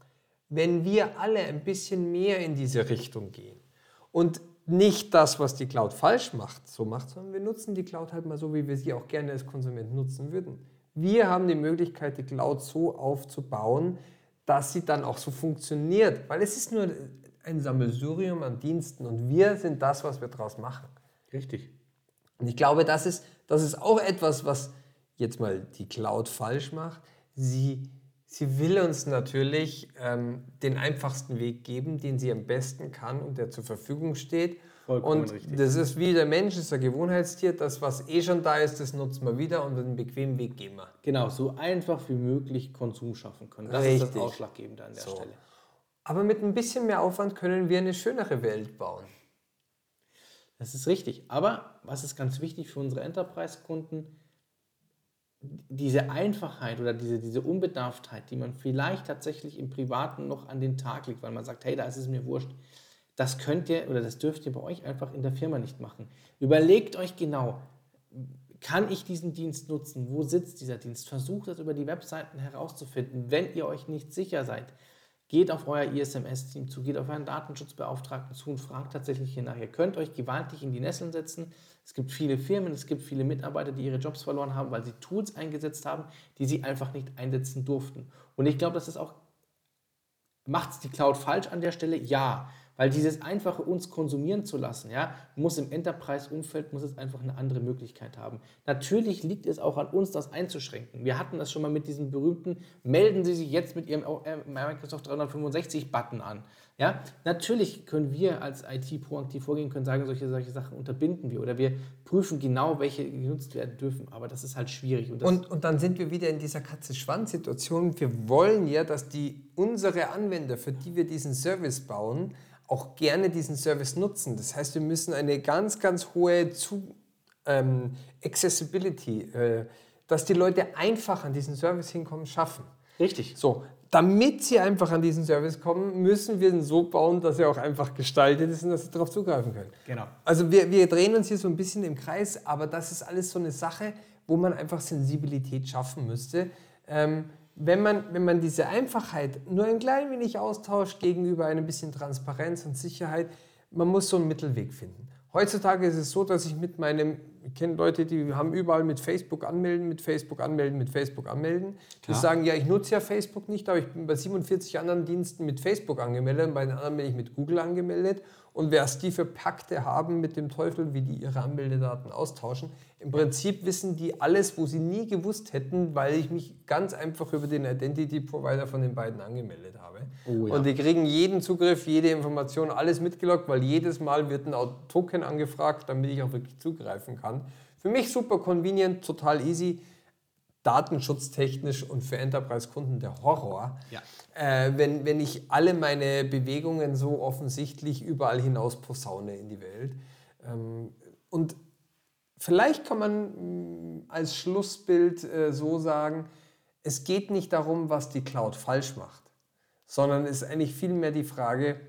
Wenn wir alle ein bisschen mehr in diese Richtung gehen und nicht das, was die Cloud falsch macht, so macht, sondern wir nutzen die Cloud halt mal so, wie wir sie auch gerne als Konsument nutzen würden. Wir haben die Möglichkeit, die Cloud so aufzubauen, dass sie dann auch so funktioniert, weil es ist nur ein Sammelsurium an Diensten und wir sind das, was wir daraus machen. Richtig. Und ich glaube, das ist, das ist auch etwas, was jetzt mal die Cloud falsch macht. Sie, sie will uns natürlich ähm, den einfachsten Weg geben, den sie am besten kann und der zur Verfügung steht. Vollkommen und richtig. das ist wie der Mensch, ist ein Gewohnheitstier. Das, was eh schon da ist, das nutzen wir wieder und den bequemen Weg gehen wir. Genau, so einfach wie möglich Konsum schaffen können. Das ist Richtig. das Ausschlaggebende an der So. Stelle. Aber mit ein bisschen mehr Aufwand können wir eine schönere Welt bauen. Das ist richtig. Aber was ist ganz wichtig für unsere Enterprise-Kunden? Diese Einfachheit oder diese, diese Unbedarftheit, die man vielleicht tatsächlich im Privaten noch an den Tag legt, weil man sagt, hey, da ist es mir wurscht. Das könnt ihr oder das dürft ihr bei euch einfach in der Firma nicht machen. Überlegt euch genau, kann ich diesen Dienst nutzen? Wo sitzt dieser Dienst? Versucht das über die Webseiten herauszufinden. Wenn ihr euch nicht sicher seid, geht auf euer ISMS-Team zu, geht auf euren Datenschutzbeauftragten zu und fragt tatsächlich hier nach. Ihr könnt euch gewaltig in die Nesseln setzen. Es gibt viele Firmen, es gibt viele Mitarbeiter, die ihre Jobs verloren haben, weil sie Tools eingesetzt haben, die sie einfach nicht einsetzen durften. Und ich glaube, das ist auch Macht es die Cloud falsch an der Stelle? Ja. Weil dieses einfache uns konsumieren zu lassen, ja, muss im Enterprise-Umfeld, muss es einfach eine andere Möglichkeit haben. Natürlich liegt es auch an uns, das einzuschränken. Wir hatten das schon mal mit diesem berühmten, melden Sie sich jetzt mit Ihrem äh, Microsoft 365-Button an. Ja, natürlich können wir als IT proaktiv vorgehen, können sagen, solche, solche Sachen unterbinden wir oder wir prüfen genau, welche genutzt werden dürfen. Aber das ist halt schwierig. Und, Und, und dann sind wir wieder in dieser Katze-Schwanz-Situation. Wir wollen ja, dass die unsere Anwender, für die wir diesen Service bauen, auch gerne diesen Service nutzen. Das heißt, wir müssen eine ganz, ganz hohe Zu ähm, Accessibility, äh, dass die Leute einfach an diesen Service hinkommen, schaffen. richtig. So, damit sie einfach an diesen Service kommen, müssen wir ihn so bauen, dass er auch einfach gestaltet ist und dass sie darauf zugreifen können. Genau. Also wir, wir drehen uns hier so ein bisschen im Kreis, aber das ist alles so eine Sache, wo man einfach Sensibilität schaffen müsste. Ähm, wenn, man, wenn man diese Einfachheit nur ein klein wenig austauscht gegenüber ein bisschen Transparenz und Sicherheit, man muss so einen Mittelweg finden. Heutzutage ist es so, dass ich mit meinem, ich kenne Leute, die haben überall mit Facebook anmelden, mit Facebook anmelden, mit Facebook anmelden. Die Klar. sagen, ja, ich nutze ja Facebook nicht, aber ich bin bei 47 anderen Diensten mit Facebook angemeldet, bei den anderen bin ich mit Google angemeldet. Und wer es die für Pakte haben mit dem Teufel, wie die ihre Anmeldedaten austauschen, im Prinzip wissen die alles, wo sie nie gewusst hätten, weil ich mich ganz einfach über den Identity Provider von den beiden angemeldet habe. Oh ja. Und die kriegen jeden Zugriff, jede Information, alles mitgelockt, weil jedes Mal wird ein Token angefragt, damit ich auch wirklich zugreifen kann. Für mich super convenient, total easy, datenschutztechnisch und für Enterprise-Kunden der Horror. Ja. Äh, wenn, wenn ich alle meine Bewegungen so offensichtlich überall hinaus posaune in die Welt. Ähm, und vielleicht kann man mh, als Schlussbild äh, so sagen, es geht nicht darum, was die Cloud falsch macht, sondern es ist eigentlich vielmehr die Frage,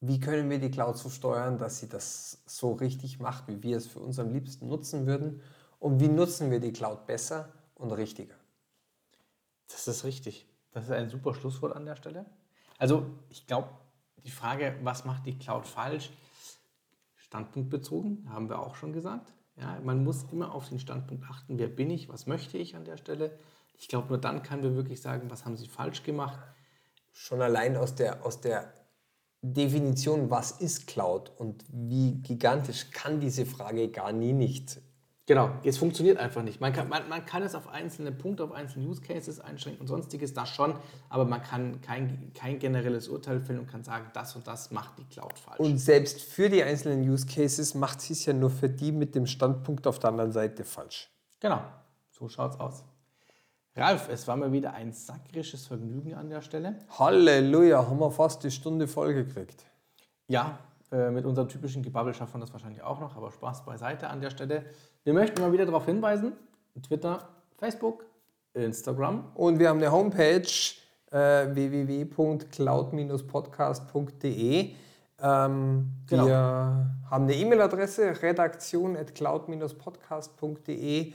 wie können wir die Cloud so steuern, dass sie das so richtig macht, wie wir es für uns am liebsten nutzen würden und wie nutzen wir die Cloud besser und richtiger. Das ist richtig. Das ist ein super Schlusswort an der Stelle. Also ich glaube, die Frage, was macht die Cloud falsch, standpunktbezogen, haben wir auch schon gesagt. Ja, man muss immer auf den Standpunkt achten, wer bin ich, was möchte ich an der Stelle. Ich glaube, nur dann können wir wirklich sagen, was haben sie falsch gemacht. schon allein aus der, aus der Definition, was ist Cloud und wie gigantisch kann diese Frage gar nie nicht. Genau, es funktioniert einfach nicht. Man kann, man, man kann es auf einzelne Punkte, auf einzelne Use Cases einschränken und sonstiges, das schon, aber man kann kein, kein generelles Urteil fällen und kann sagen, das und das macht die Cloud falsch. Und selbst für die einzelnen Use Cases macht sie es ja nur für die mit dem Standpunkt auf der anderen Seite falsch. genau, so schaut's aus. Ralf, es war mir wieder ein sakrisches Vergnügen an der Stelle. Halleluja, haben wir fast die Stunde voll gekriegt. Ja, äh, mit unserem typischen Gebabbel schafft man das wahrscheinlich auch noch, aber Spaß beiseite an der Stelle. Wir möchten mal wieder darauf hinweisen: Twitter, Facebook, Instagram. Und wir haben eine Homepage äh, www.cloud-podcast.de. Ähm, Genau. Wir haben eine E-Mail-Adresse redaktion.cloud-podcast.de.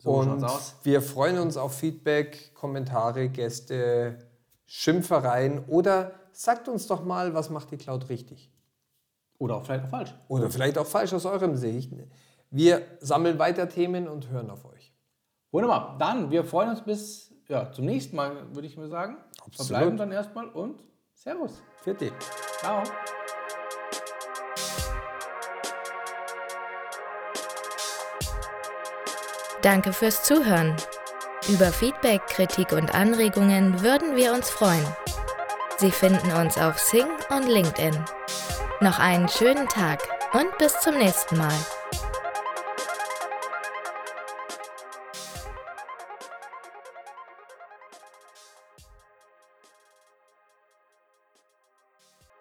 So und wir freuen uns auf Feedback, Kommentare, Gäste, Schimpfereien oder sagt uns doch mal, was macht die Cloud richtig? Oder auch vielleicht auch falsch. Oder vielleicht auch falsch aus eurem Sicht. Wir sammeln weiter Themen und hören auf euch. Wunderbar. Dann, wir freuen uns bis ja, zum nächsten Mal, würde ich mir sagen. Absolut. Verbleiben dann erstmal und Servus. Vierte. Ciao. Danke fürs Zuhören. Über Feedback, Kritik und Anregungen würden wir uns freuen. Sie finden uns auf Sing und LinkedIn. Noch einen schönen Tag und bis zum nächsten Mal.